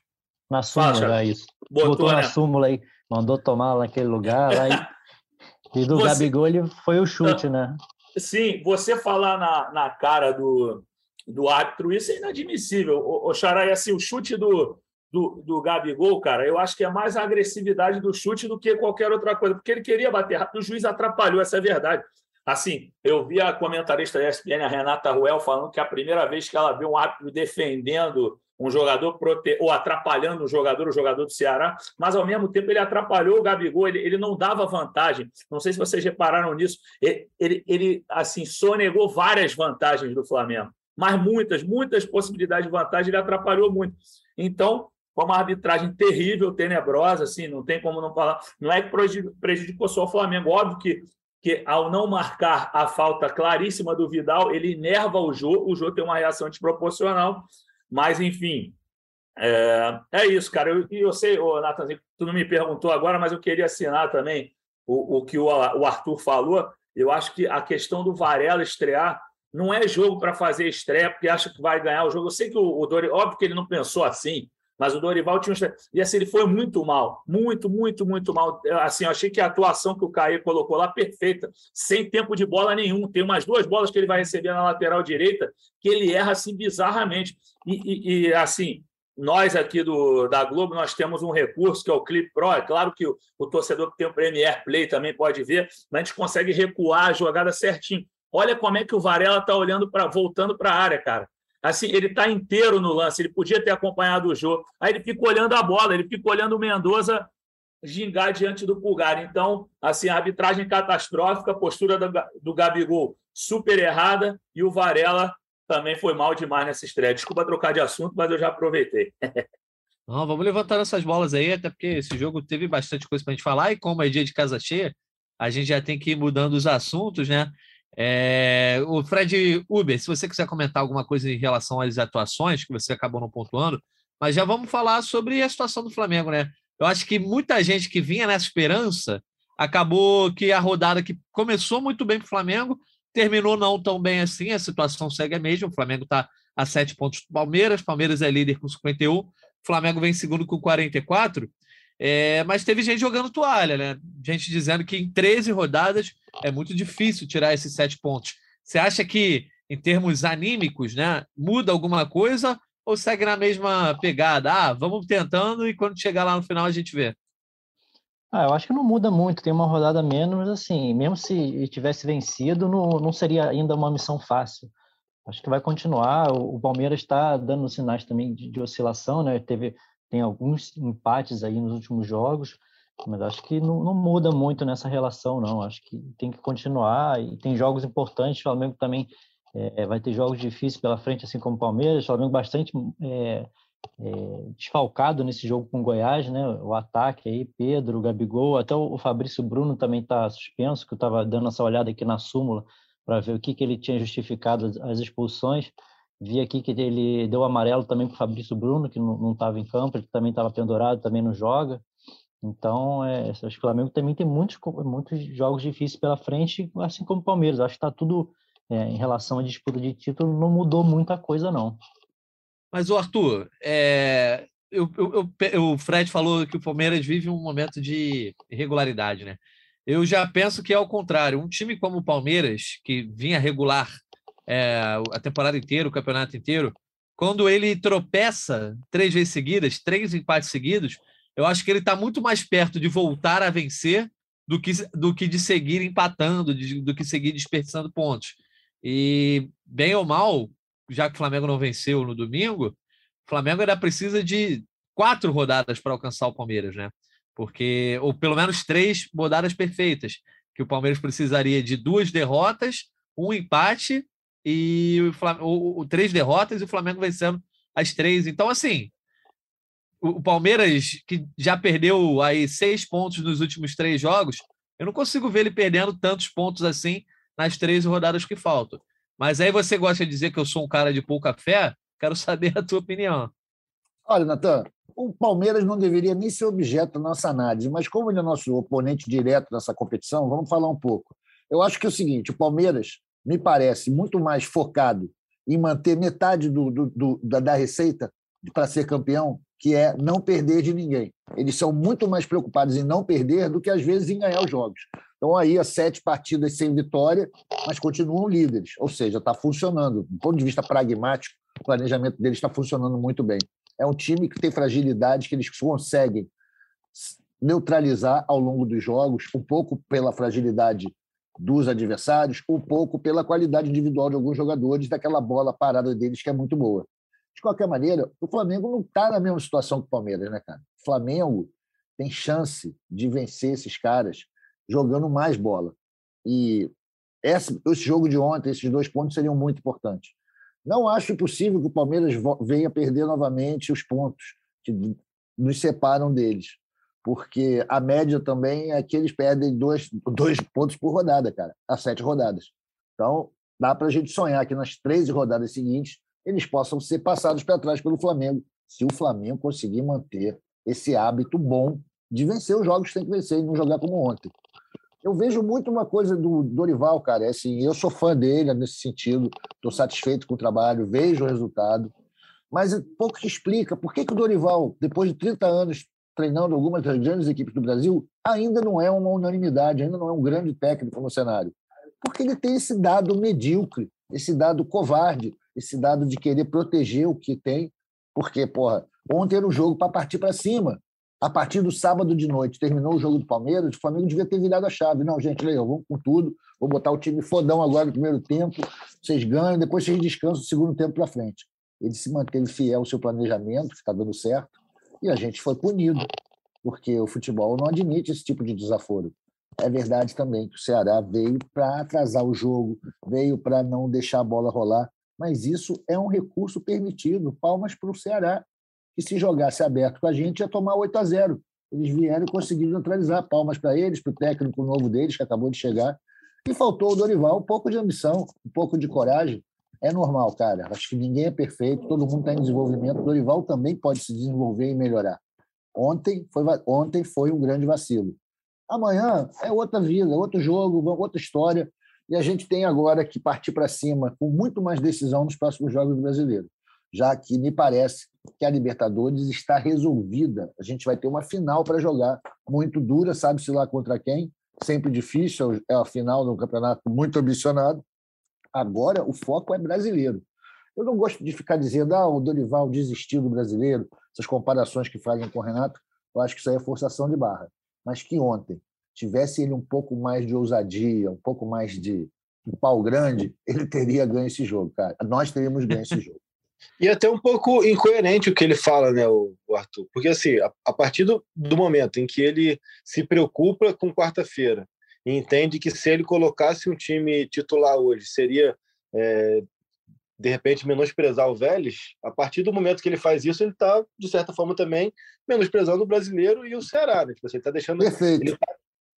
na súmula Fala, isso. Botou, Botou né? na súmula aí, mandou tomar naquele lugar. Lá e, e do você... Gabigol ele foi o chute, né? Sim, você falar na, na cara do, do árbitro, isso é inadmissível. O, o Xarai, assim, o chute do, do, do Gabigol, cara, eu acho que é mais a agressividade do chute do que qualquer outra coisa, porque ele queria bater rápido, o juiz atrapalhou, essa é verdade. Assim, eu vi a comentarista da ESPN, a Renata Ruel, falando que a primeira vez que ela vê um árbitro defendendo um jogador prote... ou atrapalhando o jogador, o jogador do Ceará, mas ao mesmo tempo ele atrapalhou o Gabigol, ele, ele não dava vantagem. Não sei se vocês repararam nisso. Ele, ele, ele assim sonegou várias vantagens do Flamengo, mas muitas, muitas possibilidades de vantagem, ele atrapalhou muito. Então, foi uma arbitragem terrível, tenebrosa, assim, não tem como não falar. Não é que prejudicou só o Flamengo, óbvio que que ao não marcar a falta claríssima do Vidal, ele enerva o Jô, o Jô tem uma reação desproporcional, mas enfim, é, é isso, cara. E eu, eu, sei, ô, Nathan, tu não me perguntou agora, mas eu queria assinar também o, o que o, o Arthur falou. Eu acho que a questão do Varela estrear não é jogo para fazer estreia porque acha que vai ganhar o jogo. Eu sei que o, o Dori, óbvio que ele não pensou assim, mas o Dorival tinha um... E assim, ele foi muito mal, muito, muito, muito mal. Assim, eu achei que a atuação que o Caio colocou lá, perfeita, sem tempo de bola nenhum. Tem umas duas bolas que ele vai receber na lateral direita, que ele erra assim bizarramente. E, e, e assim, nós aqui do, da Globo, nós temos um recurso que é o Clip Pro. É claro que o, o torcedor que tem o Premier Play também pode ver, mas a gente consegue recuar a jogada certinho. Olha como é que o Varela está olhando para voltando para a área, cara. Assim, ele está inteiro no lance, ele podia ter acompanhado o jogo. Aí ele fica olhando a bola, ele fica olhando o Mendoza gingar diante do Pulgar. Então, assim, a arbitragem catastrófica, a postura do, do Gabigol super errada e o Varela também foi mal demais nessa estreia. Desculpa trocar de assunto, mas eu já aproveitei. Não, vamos levantar essas bolas aí, até porque esse jogo teve bastante coisa para a gente falar, e como é dia de casa cheia, a gente já tem que ir mudando os assuntos, né? É, o Fred Uber, se você quiser comentar alguma coisa em relação às atuações, que você acabou não pontuando, mas já vamos falar sobre a situação do Flamengo, né? eu acho que muita gente que vinha nessa esperança acabou que a rodada que começou muito bem para o Flamengo terminou não tão bem assim. A situação segue a mesma. O Flamengo está a sete pontos do Palmeiras. Palmeiras é líder com 51. O Flamengo vem segundo com 44. É, mas teve gente jogando toalha, né? Gente dizendo que em 13 rodadas é muito difícil tirar esses sete pontos. Você acha que, em termos anímicos, né, muda alguma coisa ou segue na mesma pegada? Ah, vamos tentando e quando chegar lá no final a gente vê. Ah, eu acho que não muda muito, tem uma rodada menos, assim, mesmo se tivesse vencido, não, não seria ainda uma missão fácil. Acho que vai continuar. O, Palmeiras está dando sinais também de, de, oscilação, né? Teve, tem alguns empates aí nos últimos jogos, mas acho que não, não, muda muito nessa relação, não. Acho que tem que continuar e tem jogos importantes. O Flamengo também é, vai ter jogos difíceis pela frente, assim como o Palmeiras. O Flamengo bastante é, é, desfalcado nesse jogo com o Goiás, né? O ataque aí, Pedro, Gabigol, até o Fabrício Bruno também está suspenso, que eu estava dando essa olhada aqui na súmula para ver o que, que ele tinha justificado as expulsões. Vi aqui que ele deu amarelo também para o Fabrício Bruno, que não estava em campo, ele também estava pendurado, também não joga. Então, é, acho que o Flamengo também tem muitos, muitos jogos difíceis pela frente, assim como o Palmeiras. Acho que está tudo, é, em relação à disputa de título, não mudou muita coisa, não. Mas, o Arthur, é, eu, eu, eu, o Fred falou que o Palmeiras vive um momento de irregularidade, né? Eu já penso que é ao contrário. Um time como o Palmeiras, que vinha regular é, a temporada inteira, o campeonato inteiro, quando ele tropeça três vezes seguidas, três empates seguidos, eu acho que ele está muito mais perto de voltar a vencer do que, do que de seguir empatando, de, do que seguir desperdiçando pontos. E, bem ou mal, já que o Flamengo não venceu no domingo, o Flamengo ainda precisa de quatro rodadas para alcançar o Palmeiras, né? Porque, ou pelo menos três rodadas perfeitas, que o Palmeiras precisaria de duas derrotas, um empate e o Flamengo, ou, ou, três derrotas e o Flamengo vencendo as três. Então, assim, o Palmeiras, que já perdeu aí seis pontos nos últimos três jogos, eu não consigo ver ele perdendo tantos pontos assim nas três rodadas que faltam. Mas aí você gosta de dizer que eu sou um cara de pouca fé? Quero saber a tua opinião. Olha, Natan, o Palmeiras não deveria nem ser objeto da nossa análise, mas como ele é nosso oponente direto nessa competição, vamos falar um pouco. Eu acho que é o seguinte: o Palmeiras me parece muito mais focado em manter metade do, do, do da, da receita para ser campeão, que é não perder de ninguém. Eles são muito mais preocupados em não perder do que, às vezes, em ganhar os jogos. Então, aí, as sete partidas sem vitória, mas continuam líderes. Ou seja, está funcionando. Do ponto de vista pragmático, o planejamento deles está funcionando muito bem. É um time que tem fragilidades que eles conseguem neutralizar ao longo dos jogos, um pouco pela fragilidade dos adversários, um pouco pela qualidade individual de alguns jogadores, daquela bola parada deles que é muito boa. De qualquer maneira, o Flamengo não está na mesma situação que o Palmeiras, né, cara? O Flamengo tem chance de vencer esses caras jogando mais bola. E esse, esse jogo de ontem, esses dois pontos seriam muito importantes. Não acho possível que o Palmeiras venha perder novamente os pontos que nos separam deles, porque a média também é que eles perdem dois, dois pontos por rodada, cara, a sete rodadas. Então, dá para a gente sonhar que nas 13 rodadas seguintes eles possam ser passados para trás pelo Flamengo, se o Flamengo conseguir manter esse hábito bom de vencer os jogos que tem que vencer e não jogar como ontem eu vejo muito uma coisa do Dorival, cara. É assim, eu sou fã dele nesse sentido, estou satisfeito com o trabalho, vejo o resultado, mas é pouco que explica por que, que o Dorival, depois de 30 anos treinando algumas das grandes equipes do Brasil, ainda não é uma unanimidade, ainda não é um grande técnico no cenário. Porque ele tem esse dado medíocre, esse dado covarde, esse dado de querer proteger o que tem, porque, porra, ontem era um jogo para partir para cima a partir do sábado de noite, terminou o jogo do Palmeiras, o Flamengo devia ter virado a chave. Não, gente, legal, vamos com tudo, vou botar o time fodão agora no primeiro tempo, vocês ganham, depois vocês descansam o segundo tempo para frente. Ele se manteve fiel ao seu planejamento, que está dando certo, e a gente foi punido, porque o futebol não admite esse tipo de desaforo. É verdade também que o Ceará veio para atrasar o jogo, veio para não deixar a bola rolar, mas isso é um recurso permitido. Palmas para o Ceará que se jogasse aberto com a gente ia tomar 8 a 0. Eles vieram e conseguiram neutralizar. Palmas para eles, para o técnico novo deles, que acabou de chegar. E faltou o Dorival um pouco de ambição, um pouco de coragem. É normal, cara. Acho que ninguém é perfeito, todo mundo está em desenvolvimento. O Dorival também pode se desenvolver e melhorar. Ontem foi, ontem foi um grande vacilo. Amanhã é outra vida, outro jogo, outra história. E a gente tem agora que partir para cima com muito mais decisão nos próximos jogos do brasileiro, já que me parece que a Libertadores está resolvida. A gente vai ter uma final para jogar, muito dura, sabe-se lá contra quem, sempre difícil, é a final de um campeonato muito ambicionado. Agora o foco é brasileiro. Eu não gosto de ficar dizendo, ah, o Dorival desistiu do brasileiro, essas comparações que fazem com o Renato, eu acho que isso aí é forçação de barra. Mas que ontem tivesse ele um pouco mais de ousadia, um pouco mais de, pau grande, ele teria ganho esse jogo, cara. Nós teríamos ganho esse jogo. E até um pouco incoerente o que ele fala, né, o, Arthur? Porque, assim, a, partir do, momento em que ele se preocupa com quarta-feira e entende que se ele colocasse um time titular hoje seria, é, de repente, menosprezar o Vélez, a partir do momento que ele faz isso, ele está, de certa forma, também menosprezando o brasileiro e o Ceará. Né? Tipo, assim, ele está deixando. Perfeito. Ele tá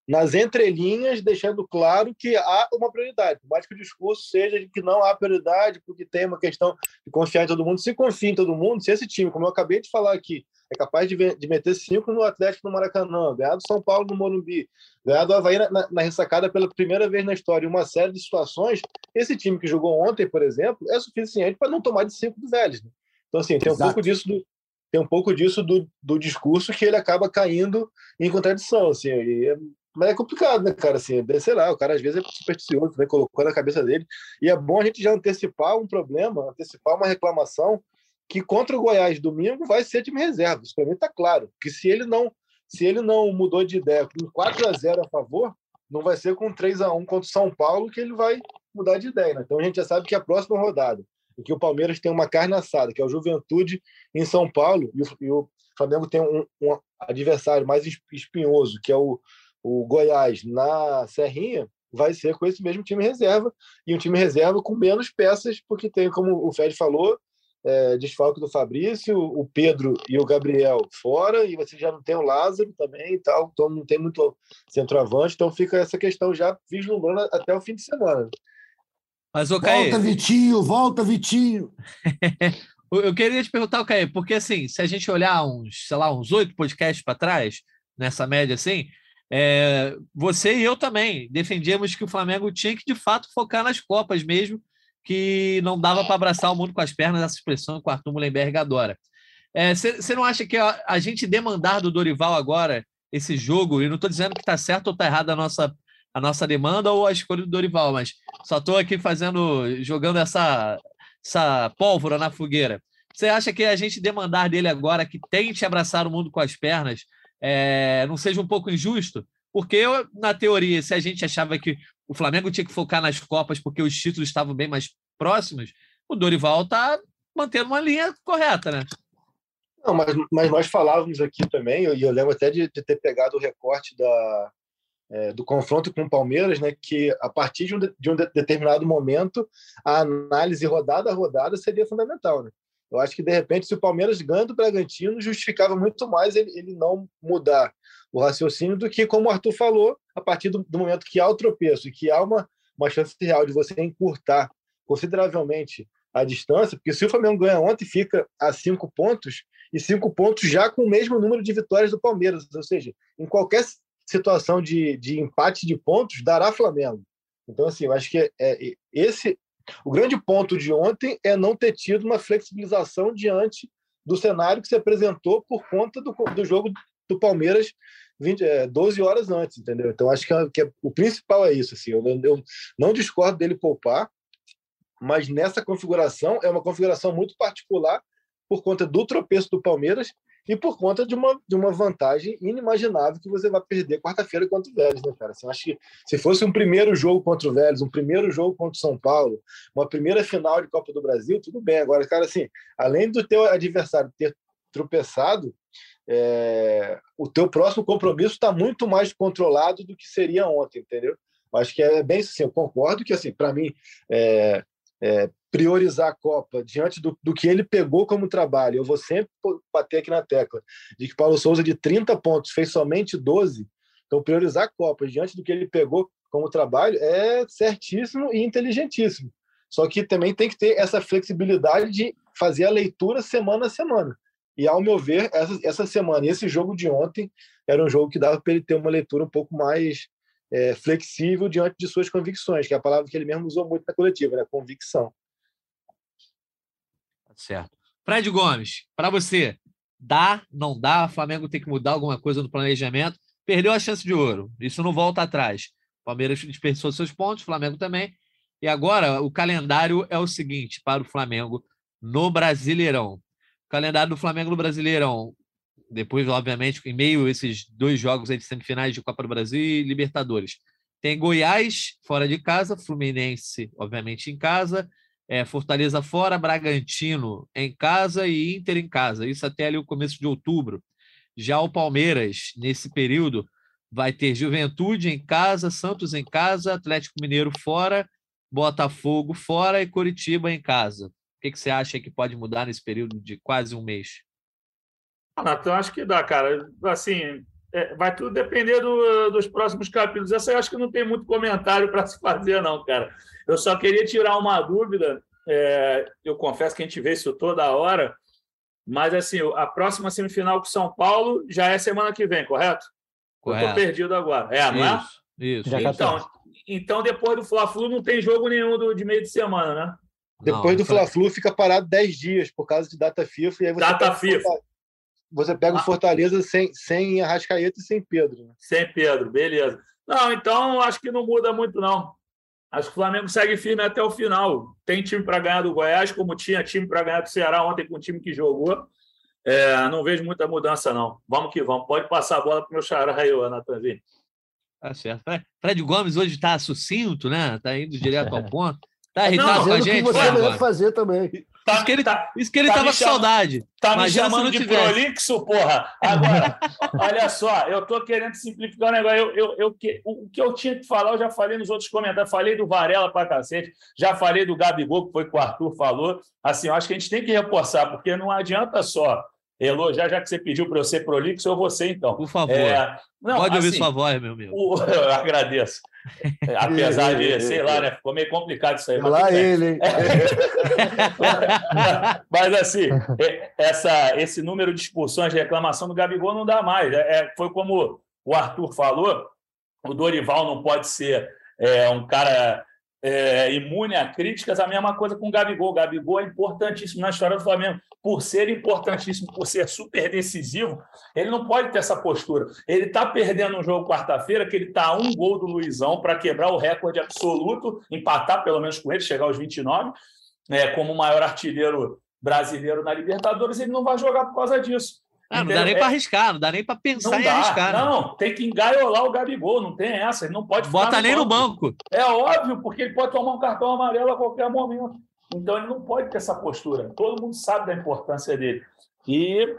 nas entrelinhas, deixando claro que há uma prioridade. Por mais que o discurso seja de que não há prioridade, porque tem uma questão de confiar em todo mundo. Se confia em todo mundo, se esse time, como eu acabei de falar aqui, é capaz de, de meter cinco no Atlético no Maracanã, ganhar do São Paulo no Morumbi, ganhar do Havaí na, na, na ressacada pela primeira vez na história, uma série de situações, esse time que jogou ontem, por exemplo, é suficiente para não tomar de cinco do Vélez. Né? Então, assim, tem um pouco disso do, tem um pouco disso do, do discurso que ele acaba caindo em contradição. Assim, e mas é complicado, né, cara? Assim, sei lá, o cara às vezes é supersticioso, né? colocou na cabeça dele. E é bom a gente já antecipar um problema, antecipar uma reclamação que contra o Goiás domingo vai ser time reserva. Isso para mim está claro. Que se ele não se ele não mudou de ideia com 4 a 0 a favor, não vai ser com 3 a 1 contra o São Paulo que ele vai mudar de ideia. Né? Então a gente já sabe que a próxima rodada, em que o Palmeiras tem uma carne assada, que é o Juventude em São Paulo, e o, e o Flamengo tem um, um adversário mais espinhoso, que é o o Goiás na Serrinha vai ser com esse mesmo time reserva e um time reserva com menos peças, porque tem, como o Fred falou, é, desfalque do Fabrício, o Pedro e o Gabriel fora, e você já não tem o Lázaro também e tal, então não tem muito centroavante, então fica essa questão já vislumbrando até o fim de semana. Mas, Caê... Volta, Vitinho, volta, Vitinho! eu queria te perguntar, Caê, porque assim, se a gente olhar uns, sei lá, uns oito podcasts para trás, nessa média assim, é, você e eu também defendíamos que o Flamengo tinha que, de fato, focar nas Copas mesmo, que não dava para abraçar o mundo com as pernas, essa expressão que o Arthur Mullenberg adora. Você é, não acha que a, a, gente demandar do Dorival agora esse jogo, e não estou dizendo que está certo ou está errado a nossa, a nossa demanda ou a escolha do Dorival, mas só estou aqui fazendo, jogando essa, essa pólvora na fogueira. Você acha que a gente demandar dele agora que tente abraçar o mundo com as pernas é, não seja um pouco injusto, porque eu, na teoria, se a gente achava que o Flamengo tinha que focar nas Copas porque os títulos estavam bem mais próximos, o Dorival está mantendo uma linha correta, né? Não, mas, mas nós falávamos aqui também, e eu, lembro até de, de, ter pegado o recorte da, é, do confronto com o Palmeiras, né, que a partir de um, de, de um determinado momento, a análise rodada a rodada seria fundamental. Né? Eu acho que, de repente, se o Palmeiras ganha do Bragantino, justificava muito mais ele, ele não mudar o raciocínio do que, como o Arthur falou, a partir do, do momento que há o tropeço e que há uma, uma chance real de você encurtar consideravelmente a distância, porque se o Flamengo ganha ontem, fica a cinco pontos, e cinco pontos já com o mesmo número de vitórias do Palmeiras, ou seja, em qualquer situação de, de empate de pontos, dará Flamengo. Então, assim, eu acho que é, é, esse o grande ponto de ontem é não ter tido uma flexibilização diante do cenário que se apresentou por conta do, do jogo do Palmeiras 20, é, 12 horas antes, entendeu? Então, acho que, é, que é, o principal é isso. Assim, eu, eu não discordo dele poupar, mas nessa configuração é uma configuração muito particular por conta do tropeço do Palmeiras e por conta de uma, de uma vantagem inimaginável que você vai perder quarta-feira contra o Vélez, né, cara? Assim, acho que se fosse um primeiro jogo contra o Vélez, um primeiro jogo contra o São Paulo, uma primeira final de Copa do Brasil, tudo bem. Agora, cara, assim, além do teu adversário ter tropeçado, é, o teu próximo compromisso está muito mais controlado do que seria ontem, entendeu? Acho que é bem assim, eu concordo que, assim, para mim, é, é, priorizar a Copa diante do, do que ele pegou como trabalho. Eu vou sempre bater aqui na tecla de que Paulo Souza, de 30 pontos, fez somente 12. Então, priorizar a Copa diante do que ele pegou como trabalho é certíssimo e inteligentíssimo. Só que também tem que ter essa flexibilidade de fazer a leitura semana a semana. E, ao meu ver, essa, essa semana, esse jogo de ontem, era um jogo que dava para ele ter uma leitura um pouco mais é, flexível diante de suas convicções, que é a palavra que ele mesmo usou muito na coletiva, né? convicção. Tá certo. Fred Gomes, para você, dá, não dá? O Flamengo tem que mudar alguma coisa no planejamento? Perdeu a chance de ouro, isso não volta atrás. O Palmeiras desperdiçou seus pontos, o Flamengo também. E agora o calendário é o seguinte para o Flamengo no Brasileirão. O calendário do Flamengo no Brasileirão, depois, obviamente, em meio a esses dois jogos de semifinais de Copa do Brasil e Libertadores. Tem Goiás fora de casa, Fluminense, obviamente, em casa, é, Fortaleza fora, Bragantino em casa e Inter em casa. Isso até ali o começo de outubro. Já o Palmeiras, nesse período, vai ter Juventude em casa, Santos em casa, Atlético Mineiro fora, Botafogo fora e Curitiba em casa. O que, que você acha que pode mudar nesse período de quase um mês? Ah, Natan, acho que dá, cara. Assim, é, vai tudo depender do, dos próximos capítulos. Essa eu acho que não tem muito comentário para se fazer, não, cara. Eu só queria tirar uma dúvida. É, eu confesso que a gente vê isso toda hora, mas assim, a próxima semifinal com São Paulo já é semana que vem, correto? correto. Eu estou perdido agora. É, não isso, é? Isso. Então, então, depois do Fla-Flu, não tem jogo nenhum do, de meio de semana, né? Depois não, do Fla-Flu, fica parado 10 dias por causa de data FIFA. E aí você data FIFA você pega o ah. Fortaleza sem, sem Arrascaeta e sem Pedro. Né? Sem Pedro, beleza. Não, então acho que não muda muito, não. Acho que o Flamengo segue firme até o final. Tem time para ganhar do Goiás, como tinha time para ganhar do Ceará ontem com o time que jogou. É, não vejo muita mudança, não. Vamos que vamos. Pode passar a bola para o meu xará aí, Natanzinho. Tá certo. Fred Gomes hoje está sucinto, né? Está indo direto ao ponto. Está irritado com a gente? Que você deve fazer também. Tá, isso que ele, tá, isso que ele tá tava com saudade. Tá me chamando de tivesse. prolixo, porra. Agora, olha só, eu tô querendo simplificar o negócio. Eu, eu, eu, o que eu tinha que falar, eu já falei nos outros comentários. Falei do Varela pra cacete, já falei do Gabigol, que foi que o Arthur falou. Assim, eu acho que a gente tem que reforçar, porque não adianta só Elô, já, já que você pediu para eu ser prolixo, eu vou ser então. Por favor. É, não, Pode assim, ouvir sua voz, meu amigo. O, eu agradeço. Apesar de, sei lá, né? Ficou meio complicado isso aí. Mas lá ele, hein? mas assim, essa, esse número de expulsões de reclamação do Gabigol não dá mais. É, é, foi como o Arthur falou, o Dorival não pode ser é, um cara é, imune a críticas, a mesma coisa com o Gabigol. O Gabigol é importantíssimo na história do Flamengo. Por ser importantíssimo, por ser super decisivo, ele não pode ter essa postura. Ele está perdendo um jogo quarta-feira, que ele está a um gol do Luizão para quebrar o recorde absoluto, empatar pelo menos com ele, chegar aos 29, né, como o maior artilheiro brasileiro na Libertadores. Ele não vai jogar por causa disso. Ah, não dá nem para arriscar, não dá nem para pensar em arriscar. Né? Não, tem que engaiolar o Gabigol, não tem essa, ele não pode Bota no nem banco. no banco. É óbvio, porque ele pode tomar um cartão amarelo a qualquer momento. Então ele não pode ter essa postura. Todo mundo sabe da importância dele. E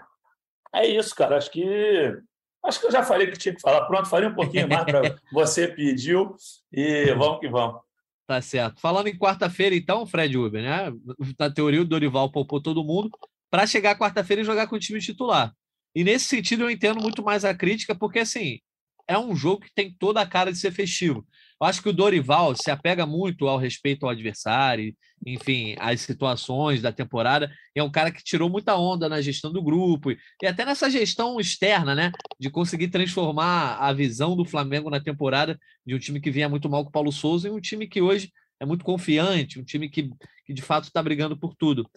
é isso, cara. Acho que acho que eu já falei que tinha que falar. Pronto, falei um pouquinho mais para você pediu e vamos que vamos. Tá certo. Falando em quarta-feira, então, Fred Uber, né? Na teoria, o Dorival poupou todo mundo para chegar quarta-feira e jogar com o time titular. E nesse sentido eu entendo muito mais a crítica, porque assim, é um jogo que tem toda a cara de ser festivo. Eu acho que o Dorival se apega muito ao respeito ao adversário, enfim, às situações da temporada. É um cara que tirou muita onda na gestão do grupo e até nessa gestão externa, né? De conseguir transformar a visão do Flamengo na temporada de um time que vinha muito mal com o Paulo Souza em um time que hoje é muito confiante, um time que, que de fato está brigando por tudo.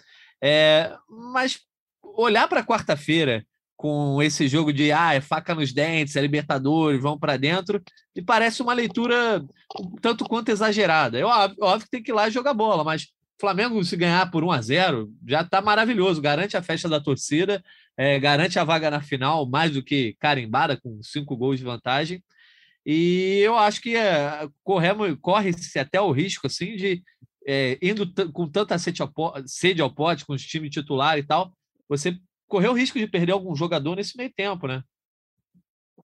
É, mas olhar para quarta-feira com esse jogo de ah, é faca nos dentes, é Libertadores, vão para dentro, e parece uma leitura tanto quanto exagerada. Eu óbvio, óbvio que tem que ir lá jogar bola, mas Flamengo, se ganhar por 1 a 0 já está maravilhoso, garante a festa da torcida, é, garante a vaga na final, mais do que carimbada, com cinco gols de vantagem. E eu acho que é, corre-se até o risco assim de é, indo com tanta sede ao pote, com os times titular e tal, você correu o risco de perder algum jogador nesse meio tempo, né?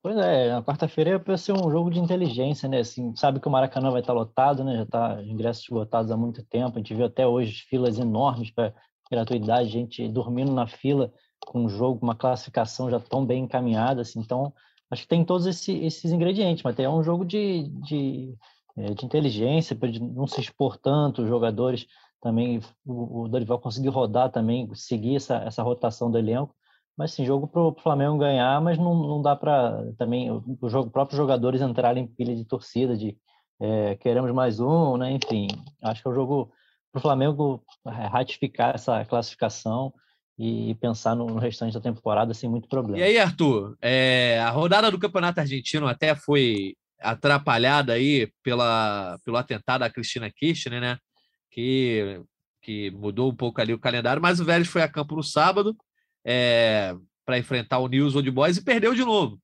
Pois é, na quarta-feira é para ser um jogo de inteligência, né? Assim, sabe que o Maracanã vai estar lotado, né? Já está ingressos esgotados há muito tempo. A gente viu até hoje filas enormes para gratuidade, gente dormindo na fila com um jogo, uma classificação já tão bem encaminhada. Assim, então, acho que tem todos esse, esses ingredientes, mas é um jogo de, de, é, de inteligência, para não se expor tanto, os jogadores também o, o Dorival conseguiu rodar também, seguir essa, essa rotação do elenco. Mas sim, jogo para o Flamengo ganhar, mas não, não dá para também o jogo, próprios jogadores entrarem em pilha de torcida, de é, queremos mais um, né? Enfim, acho que é o jogo para o Flamengo é, ratificar essa classificação e pensar no, restante da temporada sem muito problema. E aí, Arthur, é, a rodada do Campeonato Argentino até foi atrapalhada aí pela, pelo atentado à Cristina Kirchner, né? Que, que mudou um pouco ali o calendário, mas o Vélez foi a campo no sábado é, para enfrentar o News Old Boys e perdeu de novo.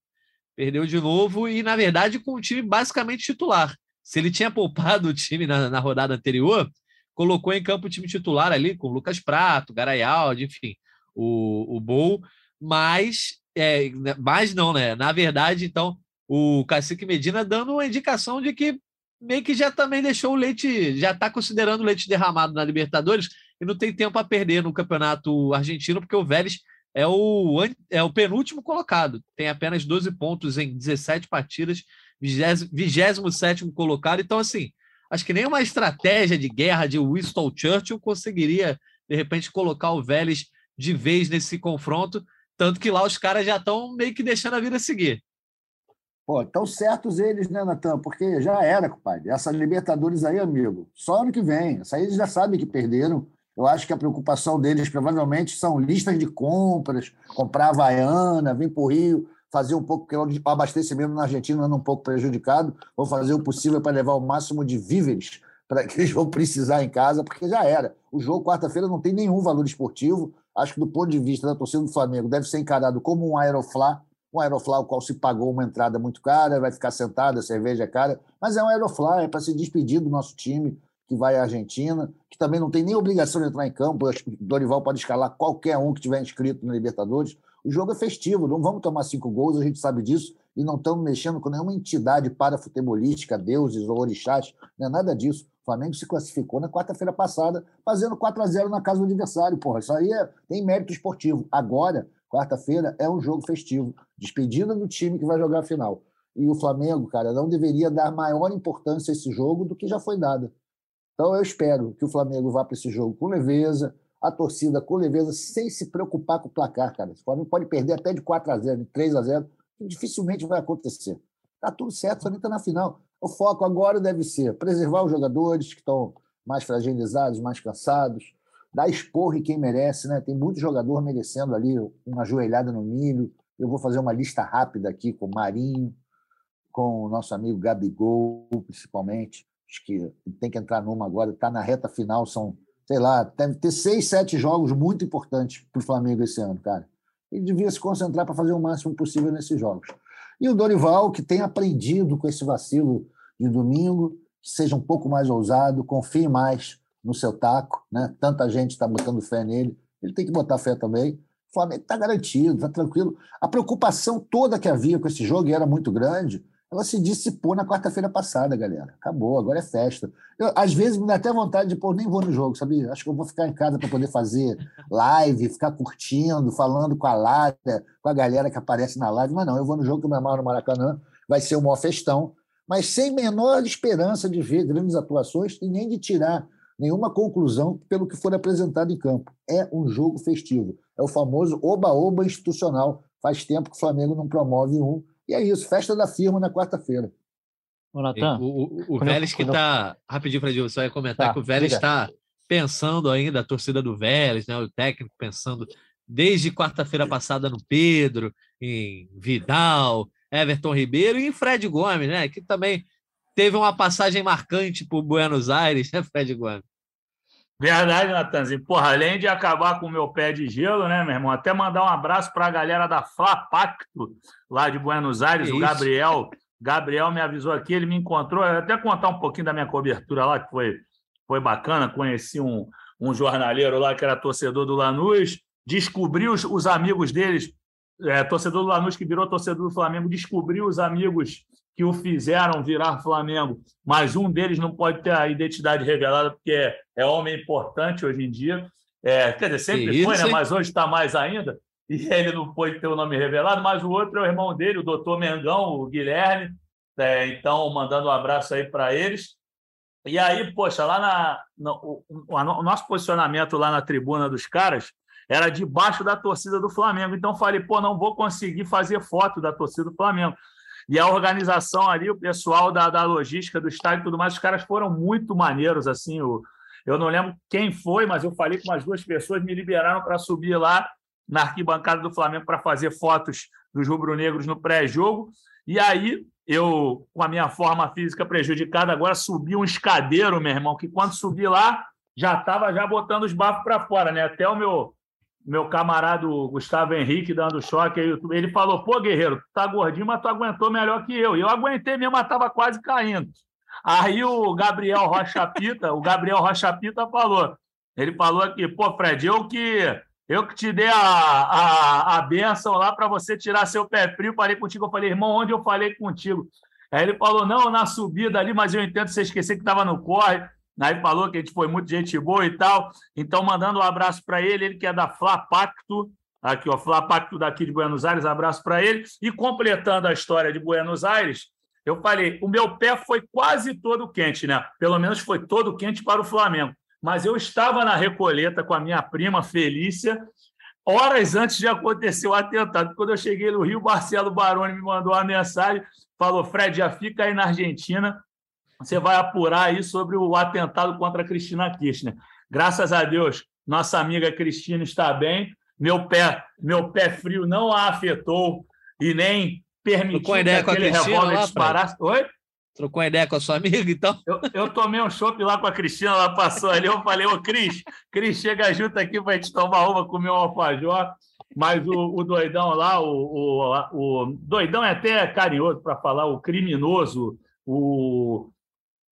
Perdeu de novo e, na verdade, com o time basicamente titular. Se ele tinha poupado o time na, na rodada anterior, colocou em campo o time titular ali, com o Lucas Prato, Garayaldi, enfim, o, o Bol, mas, é, mas não, né? Na verdade, então, o Cacique Medina dando uma indicação de que meio que já também deixou o leite, já está considerando o leite derramado na Libertadores e não tem tempo a perder no campeonato argentino, porque o Vélez é o, é o penúltimo colocado, tem apenas 12 pontos em 17 partidas, 27 colocado. Então, assim, acho que nenhuma estratégia de guerra de Winston Churchill conseguiria, de repente, colocar o Vélez de vez nesse confronto, tanto que lá os caras já estão meio que deixando a vida seguir. Pô, estão certos eles, né, Natan? Porque já era, compadre. Essa Libertadores aí, amigo, só ano que vem. Essa aí eles já sabem que perderam. Eu acho que a preocupação deles provavelmente são listas de compras, comprar Havaiana, vir para o Rio, fazer um pouco, porque o abastecimento na Argentina anda um pouco prejudicado. Vou fazer o possível para levar o máximo de víveres para que eles vão precisar em casa, porque já era. O jogo quarta-feira não tem nenhum valor esportivo. Acho que do ponto de vista da torcida do Flamengo deve ser encarado como um aeroflá, um aeroflá o qual se pagou uma entrada muito cara, vai ficar sentado, a cerveja é cara, mas é um aeroflá, é para se despedir do nosso time que vai à Argentina, que também não tem nem obrigação de entrar em campo. Dorival pode escalar qualquer um que tiver inscrito na Libertadores. O jogo é festivo, não vamos tomar cinco gols, a gente sabe disso, e não estamos mexendo com nenhuma entidade parafutebolística, deuses ou orixás, não é nada disso. O Flamengo se classificou na quarta-feira passada, fazendo 4 a 0 na casa do adversário. Porra, isso aí é, tem mérito esportivo. Agora, quarta-feira, é um jogo festivo. Despedida do time que vai jogar a final. E o Flamengo, cara, não deveria dar maior importância a esse jogo do que já foi dada. Então eu espero que o Flamengo vá para esse jogo com leveza, a torcida com leveza, sem se preocupar com o placar, cara. O Flamengo pode perder até de 4 a 0 de 3 a 0 dificilmente vai acontecer. Tá tudo certo, o Flamengo está na final. O foco agora deve ser preservar os jogadores que estão mais fragilizados, mais cansados, dar esporro em quem merece, né? Tem muito jogador merecendo ali uma joelhada no milho. Eu vou fazer uma lista rápida aqui com o Marinho, com o nosso amigo Gabigol, principalmente. Acho que tem que entrar numa agora, está na reta final, são, sei lá, deve ter seis, sete jogos muito importantes para o Flamengo esse ano, cara. Ele devia se concentrar para fazer o máximo possível nesses jogos. E o Dorival, que tem aprendido com esse vacilo de domingo, seja um pouco mais ousado, confie mais no seu taco, né? Tanta gente está botando fé nele, ele tem que botar fé também. O Flamengo está garantido, está tranquilo. A preocupação toda que havia com esse jogo, e era muito grande, ela se dissipou na quarta-feira passada, galera. Acabou, agora é festa. Eu, às vezes me dá até vontade de, pô, nem vou no jogo, sabe? Acho que eu vou ficar em casa para poder fazer live, ficar curtindo, falando com a Lara, com a galera que aparece na live. Mas não, eu vou no jogo que eu me amarro no Maracanã, vai ser um maior festão, mas sem menor esperança de ver grandes atuações e nem de tirar nenhuma conclusão pelo que for apresentado em campo. É um jogo festivo. É o famoso oba-oba institucional. Faz tempo que o Flamengo não promove um e é isso, festa da firma na quarta-feira. O, o, o Vélez que está. Rapidinho, Fred, você vai comentar tá, que o Vélez está pensando ainda, a torcida do Vélez, né, o técnico pensando desde quarta-feira passada no Pedro, em Vidal, Everton Ribeiro e em Fred Gomes, né? Que também teve uma passagem marcante por Buenos Aires, né, Fred Gomes? Verdade, Natanzinho. Porra, além de acabar com o meu pé de gelo, né, meu irmão? Até mandar um abraço para a galera da Flapacto, lá de Buenos Aires, que o Gabriel. Isso? Gabriel me avisou aqui, ele me encontrou. Até contar um pouquinho da minha cobertura lá, que foi, foi bacana. Conheci um, um jornaleiro lá que era torcedor do Lanús, descobri os, os amigos deles, é, torcedor do Lanús que virou torcedor do Flamengo, descobriu os amigos que o fizeram virar Flamengo, mas um deles não pode ter a identidade revelada, porque é, é homem importante hoje em dia. É, quer dizer, sempre foi, né? mas hoje está mais ainda. E ele não pode ter o nome revelado, mas o outro é o irmão dele, o doutor Mengão, o Guilherme. É, então, mandando um abraço aí para eles. E aí, poxa, lá na, no, o, o, nosso posicionamento lá na tribuna dos caras era debaixo da torcida do Flamengo. Então falei, pô, não vou conseguir fazer foto da torcida do Flamengo. E a organização ali, o pessoal da, da logística do estádio e tudo mais, os caras foram muito maneiros, assim. O, eu não lembro quem foi, mas eu falei com umas duas pessoas, me liberaram para subir lá na arquibancada do Flamengo para fazer fotos dos rubro-negros no pré-jogo. E aí, eu, com a minha forma física prejudicada, agora subi um escadeiro, meu irmão, que quando subi lá, já estava já botando os bafos para fora, né? Até o meu meu camarada Gustavo Henrique dando choque ele falou: pô, guerreiro, tu tá gordinho, mas tu aguentou melhor que eu. E eu aguentei mesmo, mas tava quase caindo. Aí o Gabriel Rocha Pita, o Gabriel Rocha Pita falou: ele falou aqui, pô, Fred, eu que eu que te dei a, a, a benção lá para você tirar seu pé frio, falei contigo. Eu falei, irmão, onde eu falei contigo? Aí ele falou: não, na subida ali, mas eu entendo você esquecer que estava no corre. Aí falou que a gente foi muito gente boa e tal. Então, mandando um abraço para ele, ele que é da Fla Pacto, aqui, ó, Fla Pacto daqui de Buenos Aires, abraço para ele. E completando a história de Buenos Aires, eu falei, o meu pé foi quase todo quente, né? Pelo menos foi todo quente para o Flamengo. Mas eu estava na Recoleta com a minha prima Felícia, horas antes de acontecer o atentado. Quando eu cheguei no Rio, Marcelo Baroni me mandou uma mensagem, falou: Fred, já fica aí na Argentina, você vai apurar aí sobre o atentado contra a Cristina Kirchner. Graças a Deus, nossa amiga Cristina está bem. Meu pé, meu pé frio não a afetou e nem permitiu que aquele revólver disparasse. Oi? Trocou uma ideia com a sua amiga, então? Eu, eu tomei um chopp lá com a Cristina, ela passou ali, eu falei, ô Cris, Cris, chega junto aqui para a gente tomar uma, comer um alfajor. Mas o, o doidão lá, o, o, o, doidão é até carinhoso para falar, o criminoso, o,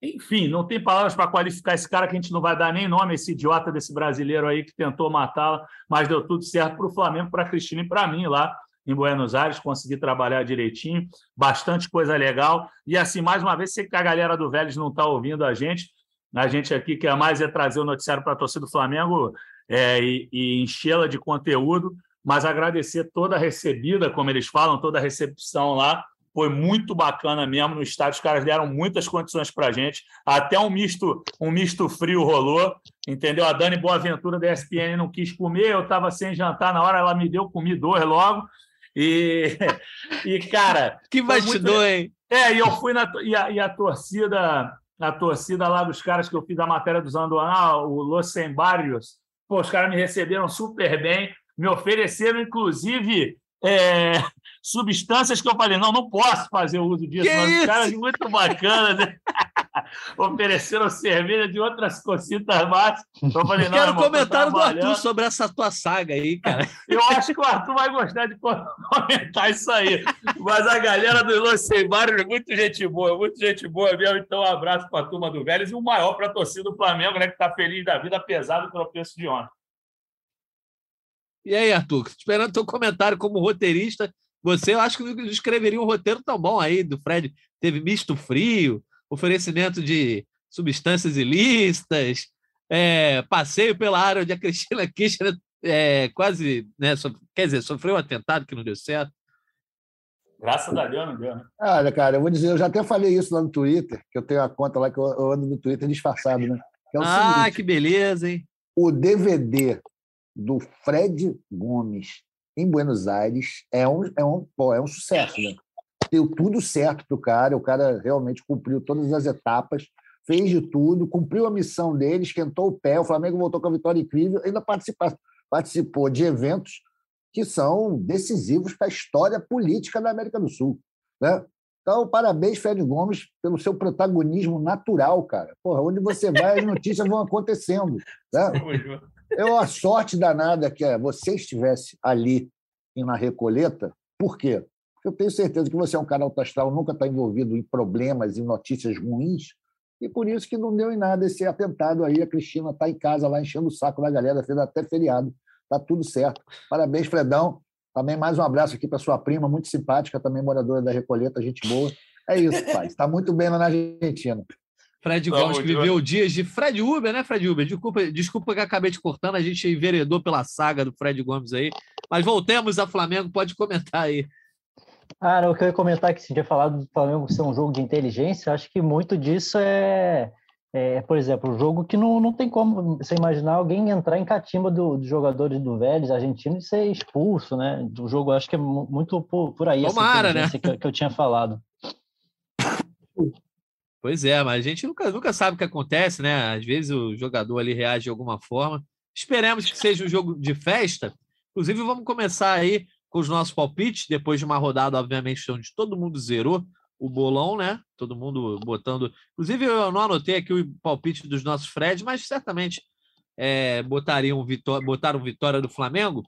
enfim, não tem palavras para qualificar esse cara que a gente não vai dar nem nome, esse idiota desse brasileiro aí que tentou matá-la, mas deu tudo certo para o Flamengo, para a Cristina e para mim lá em Buenos Aires, consegui trabalhar direitinho, bastante coisa legal. E assim, mais uma vez, sei que a galera do Vélez não está ouvindo a gente, a gente aqui quer mais é trazer o noticiário para a torcida do Flamengo é, e, e enchê-la de conteúdo, mas agradecer toda a recebida, como eles falam, toda a recepção lá foi muito bacana mesmo no estádio. Os caras deram muitas condições para a gente. Até um misto, um misto frio rolou, entendeu? A Dani Boaventura da ESPN não quis comer, eu estava sem jantar na hora, ela me deu, comi dois logo. E, e cara. que bastidor, muito... hein? É, e eu fui na. E a, e a torcida. A torcida lá dos caras que eu fiz a matéria dos Andoná, o Los Sembarios, pô, os caras me receberam super bem, me ofereceram, inclusive, é, substâncias que eu falei, não, não posso fazer uso disso, que mas isso? os caras muito bacanas, né? ofereceram cerveja de outras cositas mais. Eu falei, não, Quero irmão, comentário do Arthur sobre essa tua saga aí, cara. Eu acho que o Arthur vai gostar de comentar isso aí. Mas a galera do Los é muito gente boa, muito gente boa mesmo. Então, um abraço para a turma do Vélez e o maior para a torcida do Flamengo, né, que está feliz da vida, apesar do tropeço de ontem. E aí, Arthur, esperando teu comentário como roteirista, você, eu acho que escreveria um roteiro tão bom aí do Fred. Teve misto frio, oferecimento de substâncias ilícitas, é, passeio pela área onde a Cristina Kirchner é, quase, né, so, quer dizer, sofreu um atentado que não deu certo. Graças a Deus não deu, né? Olha, cara, eu vou dizer, eu já até falei isso lá no Twitter, que eu tenho a conta lá que eu ando no Twitter disfarçado, né? É ah, seguinte, que beleza, hein? O DVD do Fred Gomes em Buenos Aires é um, é um, pô, é um sucesso, né? Deu tudo certo para o cara, o cara realmente cumpriu todas as etapas, fez de tudo, cumpriu a missão dele, esquentou o pé, o Flamengo voltou com a vitória incrível, ainda participou, participou de eventos que são decisivos para a história política da América do Sul. Né? Então, parabéns, Fred Gomes, pelo seu protagonismo natural, cara. Porra, onde você vai, as notícias vão acontecendo. Né? Eu, a sorte danada que é você estivesse ali na Recoleta, por quê? Porque eu tenho certeza que você é um cara autoastral, nunca está envolvido em problemas e notícias ruins, e por isso que não deu em nada esse atentado aí. A Cristina está em casa lá enchendo o saco da galera, fez até feriado. Tá tudo certo. Parabéns, Fredão. Também mais um abraço aqui para sua prima, muito simpática, também moradora da Recoleta, gente boa. É isso, pai. Está muito bem lá na Argentina. Fred Gomes, que viveu dias de Fred Uber, né, Fred Uber? Desculpa, desculpa que acabei te cortando, a gente enveredou pela saga do Fred Gomes aí. Mas voltemos a Flamengo, pode comentar aí. Ah, o que eu ia comentar é que você tinha falado do Flamengo ser um jogo de inteligência, acho que muito disso é, é, por exemplo, um jogo que não, não tem como você imaginar alguém entrar em catimba do, dos jogadores do Vélez argentino e ser expulso, né? O jogo acho que é muito por, por aí Tomara, né? que, que eu tinha falado. Pois é, mas a gente nunca, nunca sabe o que acontece, né? Às vezes o jogador ali reage de alguma forma. Esperemos que seja um jogo de festa. Inclusive, vamos começar aí com os nossos palpites, depois de uma rodada, obviamente, onde todo mundo zerou o bolão, né? Todo mundo botando. Inclusive, eu não anotei aqui o palpite dos nossos Fred, mas certamente é, botariam vitória, botaram vitória do Flamengo.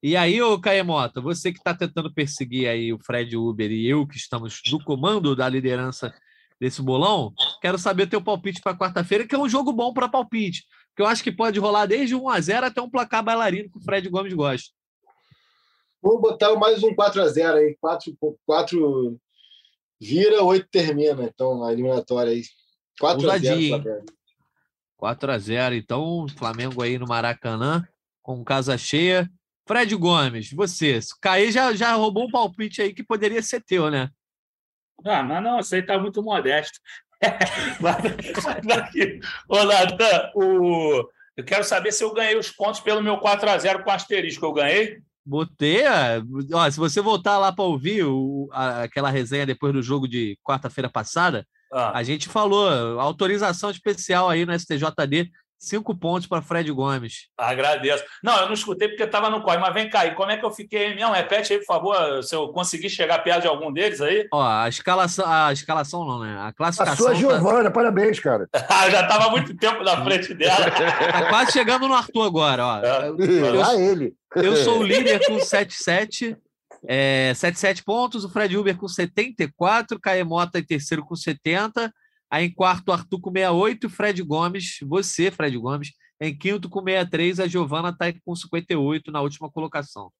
E aí, ô Caemota, você que está tentando perseguir aí o Fred Uber e eu que estamos no comando da liderança desse bolão, quero saber o teu palpite para quarta-feira, que é um jogo bom para palpite, que eu acho que pode rolar desde 1 a 0 até um placar bailarino que o Fred Gomes gosta. Vou botar mais um 4 a 0 aí, 4, 4 vira, 8 termina, então a eliminatória aí. 4 a 0 4 a 0 então, Flamengo aí no Maracanã, com casa cheia. Fred Gomes, você, Caí já, já roubou um palpite aí que poderia ser teu, né? Ah, mas não, isso aí tá muito modesto. Ô, Natan, o... eu quero saber se eu ganhei os pontos pelo meu 4x0 com asterisco. Eu ganhei? Botei. Ó, se você voltar lá para ouvir o, a, aquela resenha depois do jogo de quarta-feira passada, ah. a gente falou autorização especial aí no STJD Cinco pontos para Fred Gomes. Agradeço. Não, eu não escutei porque estava no corre, mas vem cá, e como é que eu fiquei mesmo? Repete aí, por favor, se eu conseguir chegar perto de algum deles aí. Ó, a escalação, a escalação não, né? A classificação. A sua tá Giovana, tá... parabéns, cara. Ah, já estava muito tempo na frente dela. tá quase chegando no Arthur agora, ó. É. Eu, ah, ele. Eu sou o líder com 77. É, 77 pontos, o Fred Uber com 74, Caemota em terceiro com 70, Aí em quarto, Arthur com 68, Fred Gomes, você, Fred Gomes, em quinto com 63, a Giovana está com 58 na última colocação.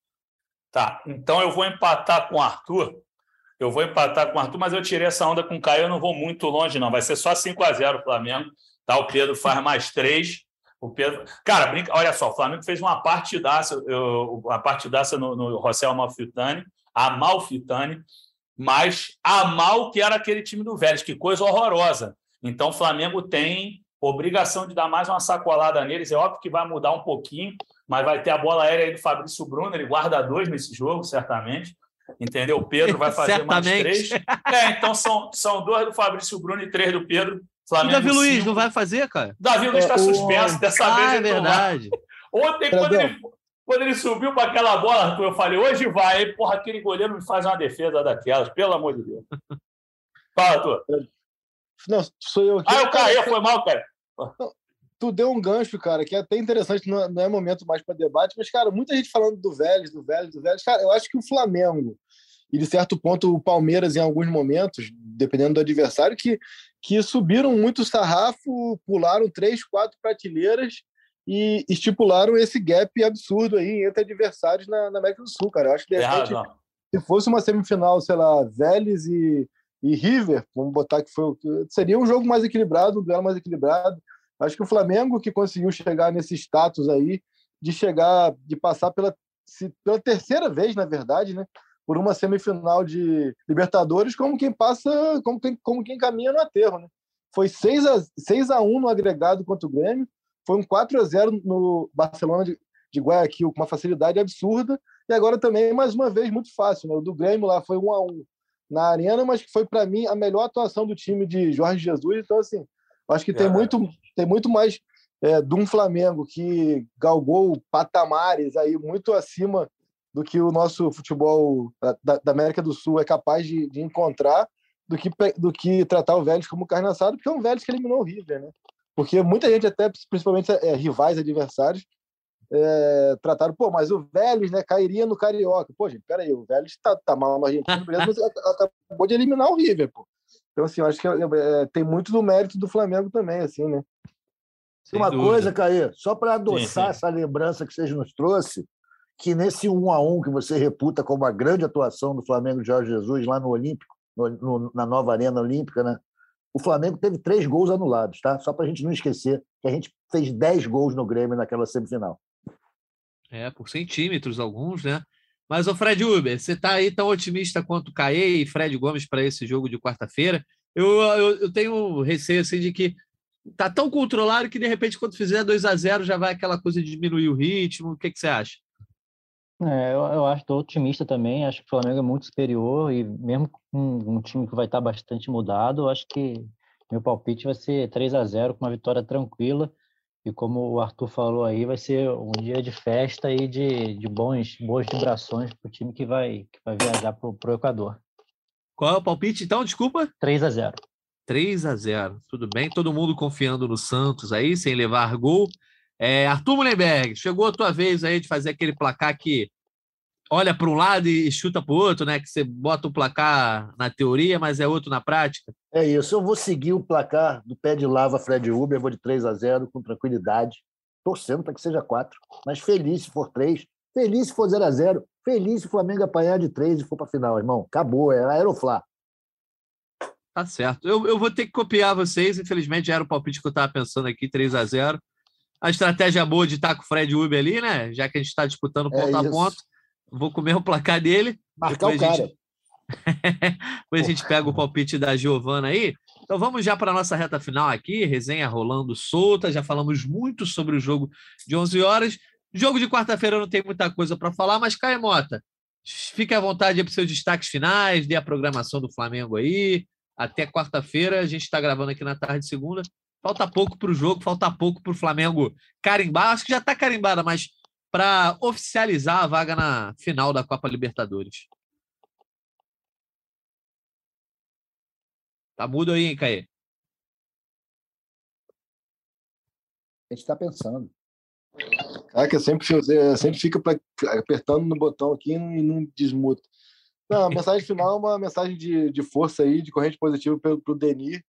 Tá, então eu vou empatar com o Arthur. Eu vou empatar com o Arthur, mas eu tirei essa onda com o Caio, eu não vou muito longe, não. Vai ser só 5 a 0 o Flamengo. Tá? O Pedro faz mais três. O Pedro. Cara, brinca... olha só, o Flamengo fez uma partidaça, eu... uma partidaça no, no Rossel Amalfitani, Amalfitani, mas a mal que era aquele time do Vélez, que coisa horrorosa. Então o Flamengo tem obrigação de dar mais uma sacolada neles. É óbvio que vai mudar um pouquinho, mas vai ter a bola aérea aí do Fabrício Bruno, ele guarda dois nesse jogo, certamente. Entendeu? O Pedro vai fazer mais três. É, então são, são dois do Fabrício Bruno e três do Pedro. Flamengo, e Davi cinco. Luiz não vai fazer, cara? Davi Luiz está é, suspenso, dessa ah, vez. É verdade. Ontem, quando ele, quando ele subiu para aquela bola, Arthur, eu falei, hoje vai. Aí, porra, aquele goleiro me faz uma defesa daquelas, pelo amor de Deus. Fala, Arthur. Não, sou eu aqui. Ah, eu caí, foi mal, cara. tu deu um gancho, cara, que é até interessante, não é, não é momento mais para debate, mas, cara, muita gente falando do Vélez, do Vélez, do Vélez. Cara, eu acho que o Flamengo, e de certo ponto o Palmeiras, em alguns momentos, dependendo do adversário, que, que subiram muito o sarrafo, pularam três, quatro prateleiras e estipularam esse gap absurdo aí entre adversários na, na América do Sul, cara. Eu acho que de repente, se fosse uma semifinal, sei lá, Vélez e, e River, vamos botar que foi seria um jogo mais equilibrado, um duelo mais equilibrado. Acho que o Flamengo que conseguiu chegar nesse status aí de chegar, de passar pela, pela terceira vez, na verdade, né? Por uma semifinal de Libertadores, como quem passa, como quem, como quem caminha no aterro, né? Foi 6 a, 6 a 1 no agregado contra o Grêmio, foi um 4 a 0 no Barcelona de, de Guayaquil, com uma facilidade absurda. E agora também, mais uma vez, muito fácil. Né? O do Grêmio lá foi 1 a 1 na Arena, mas que foi, para mim, a melhor atuação do time de Jorge Jesus. Então, assim, acho que é. tem, muito, tem muito mais é, de um Flamengo que galgou patamares aí muito acima do que o nosso futebol da, da América do Sul é capaz de, de, encontrar do que, do que tratar o Vélez como carne assada, porque é um Vélez que eliminou o River, né? Porque muita gente, até principalmente é, rivais, adversários, é, trataram, pô, mas o Vélez né, cairia no Carioca. Pô, gente, peraí, o Vélez tá, tá mal no Argentina, mas acabou de eliminar o River, pô. Então, assim, eu acho que é, é, tem muito do mérito do Flamengo também, assim, né? Sem Uma dúvida. coisa, Caí, só para adoçar sim, sim. essa lembrança que vocês nos trouxe, que nesse 1 a 1 que você reputa como a grande atuação do Flamengo de Jorge Jesus lá no Olímpico, no, no, na nova Arena Olímpica, né? O Flamengo teve três gols anulados, tá? Só para a gente não esquecer que a gente fez dez gols no Grêmio naquela semifinal. É, por centímetros alguns, né? Mas o Fred Uber, você está aí tão otimista quanto Caê e Fred Gomes para esse jogo de quarta-feira? Eu, eu, eu, tenho receio assim, de que tá tão controlado que de repente quando fizer 2 a 0 já vai aquela coisa de diminuir o ritmo. O que, que você acha? É, eu, eu acho, estou otimista também. Acho que o Flamengo é muito superior e mesmo com um time que vai estar bastante mudado, acho que meu palpite vai ser 3 a 0 com uma vitória tranquila. E como o Arthur falou aí, vai ser um dia de festa e de, de bons, boas vibrações para o time que vai, que vai viajar para o Equador. Qual é o palpite, então? Desculpa? 3 a 0 3 a 0 Tudo bem? Todo mundo confiando no Santos aí, sem levar gol. É, Arthur Mullenberg, chegou a tua vez aí de fazer aquele placar que olha para um lado e chuta para o outro, né? Que você bota o placar na teoria, mas é outro na prática. É isso. Eu vou seguir o placar do pé de lava Fred Uber, vou de 3 a 0 com tranquilidade, torcendo para que seja 4, mas feliz se for 3, feliz se for 0 a 0 feliz se o Flamengo apanhar de 3 e for para a final, irmão. Acabou, é Aeroflá. Tá certo. Eu, eu vou ter que copiar vocês, infelizmente já era o palpite que eu estava pensando aqui, 3 a 0 A estratégia boa de estar com o Fred Uber ali, né? Já que a gente está disputando ponto é a ponto. Vou comer o placar dele. Marcar o cara. Gente... Depois a gente pega o palpite da Giovana aí. Então vamos já para a nossa reta final aqui, resenha rolando solta. Já falamos muito sobre o jogo de 11 horas. Jogo de quarta-feira não tem muita coisa para falar, mas Caio Mota, fique à vontade para os seus destaques finais, dê a programação do Flamengo aí. Até quarta-feira, a gente está gravando aqui na tarde de segunda. Falta pouco para o jogo, falta pouco para o Flamengo carimbar. Acho que já está carimbada, mas para oficializar a vaga na final da Copa Libertadores. Tá mudo aí, hein, Caê? A gente está pensando. Caraca, sempre, sempre fica pra, apertando no botão aqui e não desmuta. Não, a mensagem final é uma mensagem de, de força aí, de corrente positiva para o Denis.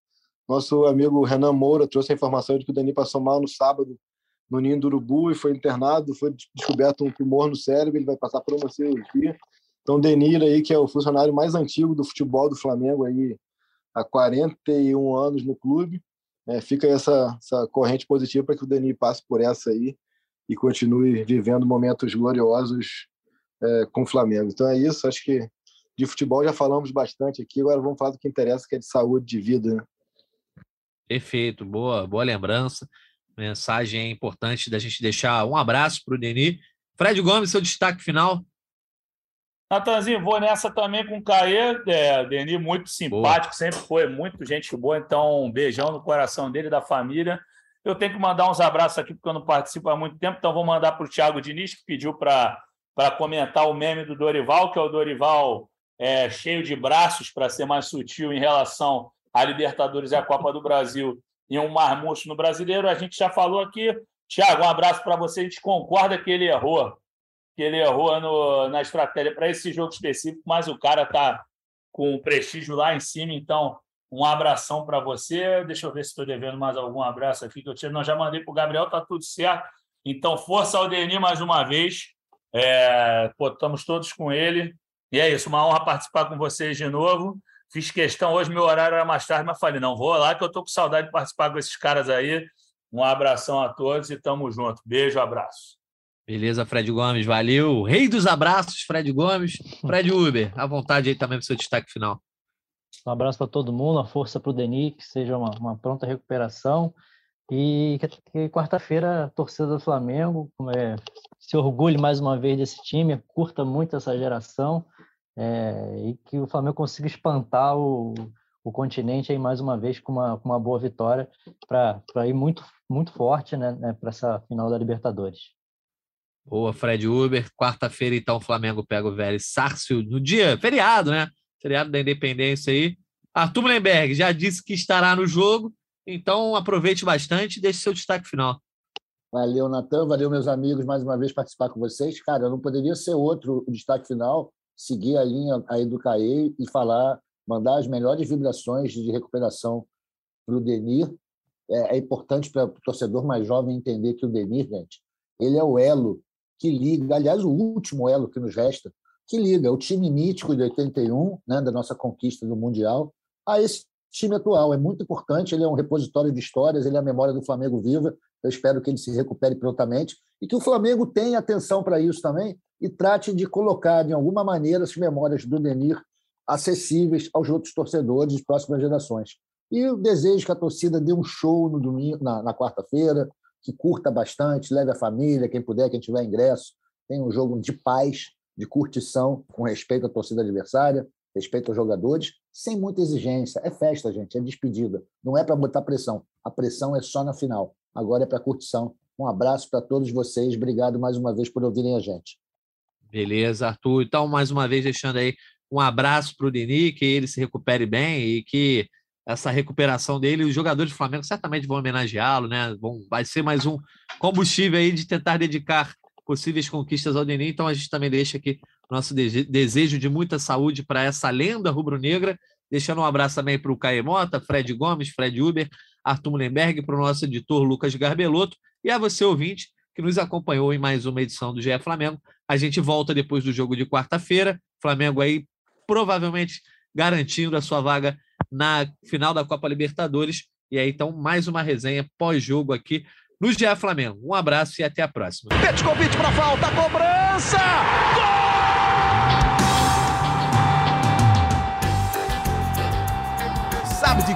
Nosso amigo Renan Moura trouxe a informação de que o Denis passou mal no sábado no Ninho do Urubu e foi internado, foi descoberto um tumor no cérebro, ele vai passar por uma cirurgia. Então, Denir aí, que é o funcionário mais antigo do futebol do Flamengo aí, há 41 anos no clube, é, fica essa, essa corrente positiva para que o Denir passe por essa aí e continue vivendo momentos gloriosos é, com o Flamengo. Então é isso, acho que de futebol já falamos bastante aqui, agora vamos falar do que interessa, que é de saúde, de vida. Né? Perfeito, boa, boa lembrança mensagem importante da gente deixar um abraço para o Denis. Fred Gomes, seu destaque final. Natanzinho, vou nessa também com o Caê. É, Denis, muito simpático, boa. sempre foi muito gente boa. Então, um beijão no coração dele e da família. Eu tenho que mandar uns abraços aqui, porque eu não participo há muito tempo, então vou mandar para o Thiago Diniz, que pediu para comentar o meme do Dorival, que é o Dorival é, cheio de braços, para ser mais sutil em relação à Libertadores e à Copa do Brasil e um marmucho no brasileiro. A gente já falou aqui. Tiago, um abraço para você. A gente concorda que ele errou, que ele errou no, na estratégia para esse jogo específico, mas o cara está com o prestígio lá em cima. Então, um abração para você. Deixa eu ver se estou devendo mais algum abraço aqui que eu tinha. Não, já mandei para o Gabriel, tá tudo certo. Então, força ao Denis mais uma vez. É, pô, estamos todos com ele. E é isso, uma honra participar com vocês de novo. Fiz questão, hoje meu horário era mais tarde, mas falei, não, vou lá que eu estou com saudade de participar com esses caras aí. Um abração a todos e tamo junto. Beijo, abraço. Beleza, Fred Gomes, valeu. Rei dos abraços, Fred Gomes. Fred Uber, à vontade aí também para o seu destaque final. Um abraço para todo mundo, uma força para o Denis, que seja uma, uma pronta recuperação. E que, que quarta-feira, a torcida do Flamengo é, se orgulhe mais uma vez desse time, curta muito essa geração é, e que o Flamengo consiga espantar o, o continente aí mais uma vez com uma, com uma boa vitória para ir muito, muito forte né, né para essa final da Libertadores. Boa, Fred Uber. Quarta-feira, então, o Flamengo pega o Vélez Sárcio no dia feriado, né? Feriado da Independência aí. Arthur Mullenberg já disse que estará no jogo, então aproveite bastante e deixe seu destaque final. Valeu, Natan. Valeu, meus amigos, mais uma vez participar com vocês. Cara, não poderia ser outro o destaque final seguir a linha aí do CAE e falar, mandar as melhores vibrações de recuperação para o Denir. É, é importante para o torcedor mais jovem entender que o Denir, gente, ele é o elo que liga, aliás, o último elo que nos resta, que liga o time mítico de 81, né, da nossa conquista do Mundial, a esse time atual. É muito importante, ele é um repositório de histórias, ele é a memória do Flamengo viva. Eu espero que ele se recupere prontamente e que o Flamengo tenha atenção para isso também, e trate de colocar, de alguma maneira, as memórias do Denir acessíveis aos outros torcedores de próximas gerações. E o desejo que a torcida dê um show no domingo, na, na quarta-feira, que curta bastante, leve a família, quem puder, quem tiver ingresso, tem um jogo de paz, de curtição, com respeito à torcida adversária, respeito aos jogadores, sem muita exigência. É festa, gente, é despedida. Não é para botar pressão. A pressão é só na final. Agora é para curtição. Um abraço para todos vocês. Obrigado mais uma vez por ouvirem a gente. Beleza, Arthur. Então, mais uma vez, deixando aí um abraço para o Denis, que ele se recupere bem e que essa recuperação dele, os jogadores do Flamengo certamente vão homenageá-lo, né? Vão, vai ser mais um combustível aí de tentar dedicar possíveis conquistas ao Denis. Então, a gente também deixa aqui nosso desejo de muita saúde para essa lenda rubro-negra. Deixando um abraço também para o Caê Mota, Fred Gomes, Fred Uber, Arthur Mullenberg, para o nosso editor Lucas Garbelotto e a você, ouvinte, que nos acompanhou em mais uma edição do GE Flamengo. A gente volta depois do jogo de quarta-feira. Flamengo aí provavelmente garantindo a sua vaga na final da Copa Libertadores. E aí, então, mais uma resenha pós-jogo aqui no GE Flamengo. Um abraço e até a próxima. Petkovic para falta, cobrança! Gol!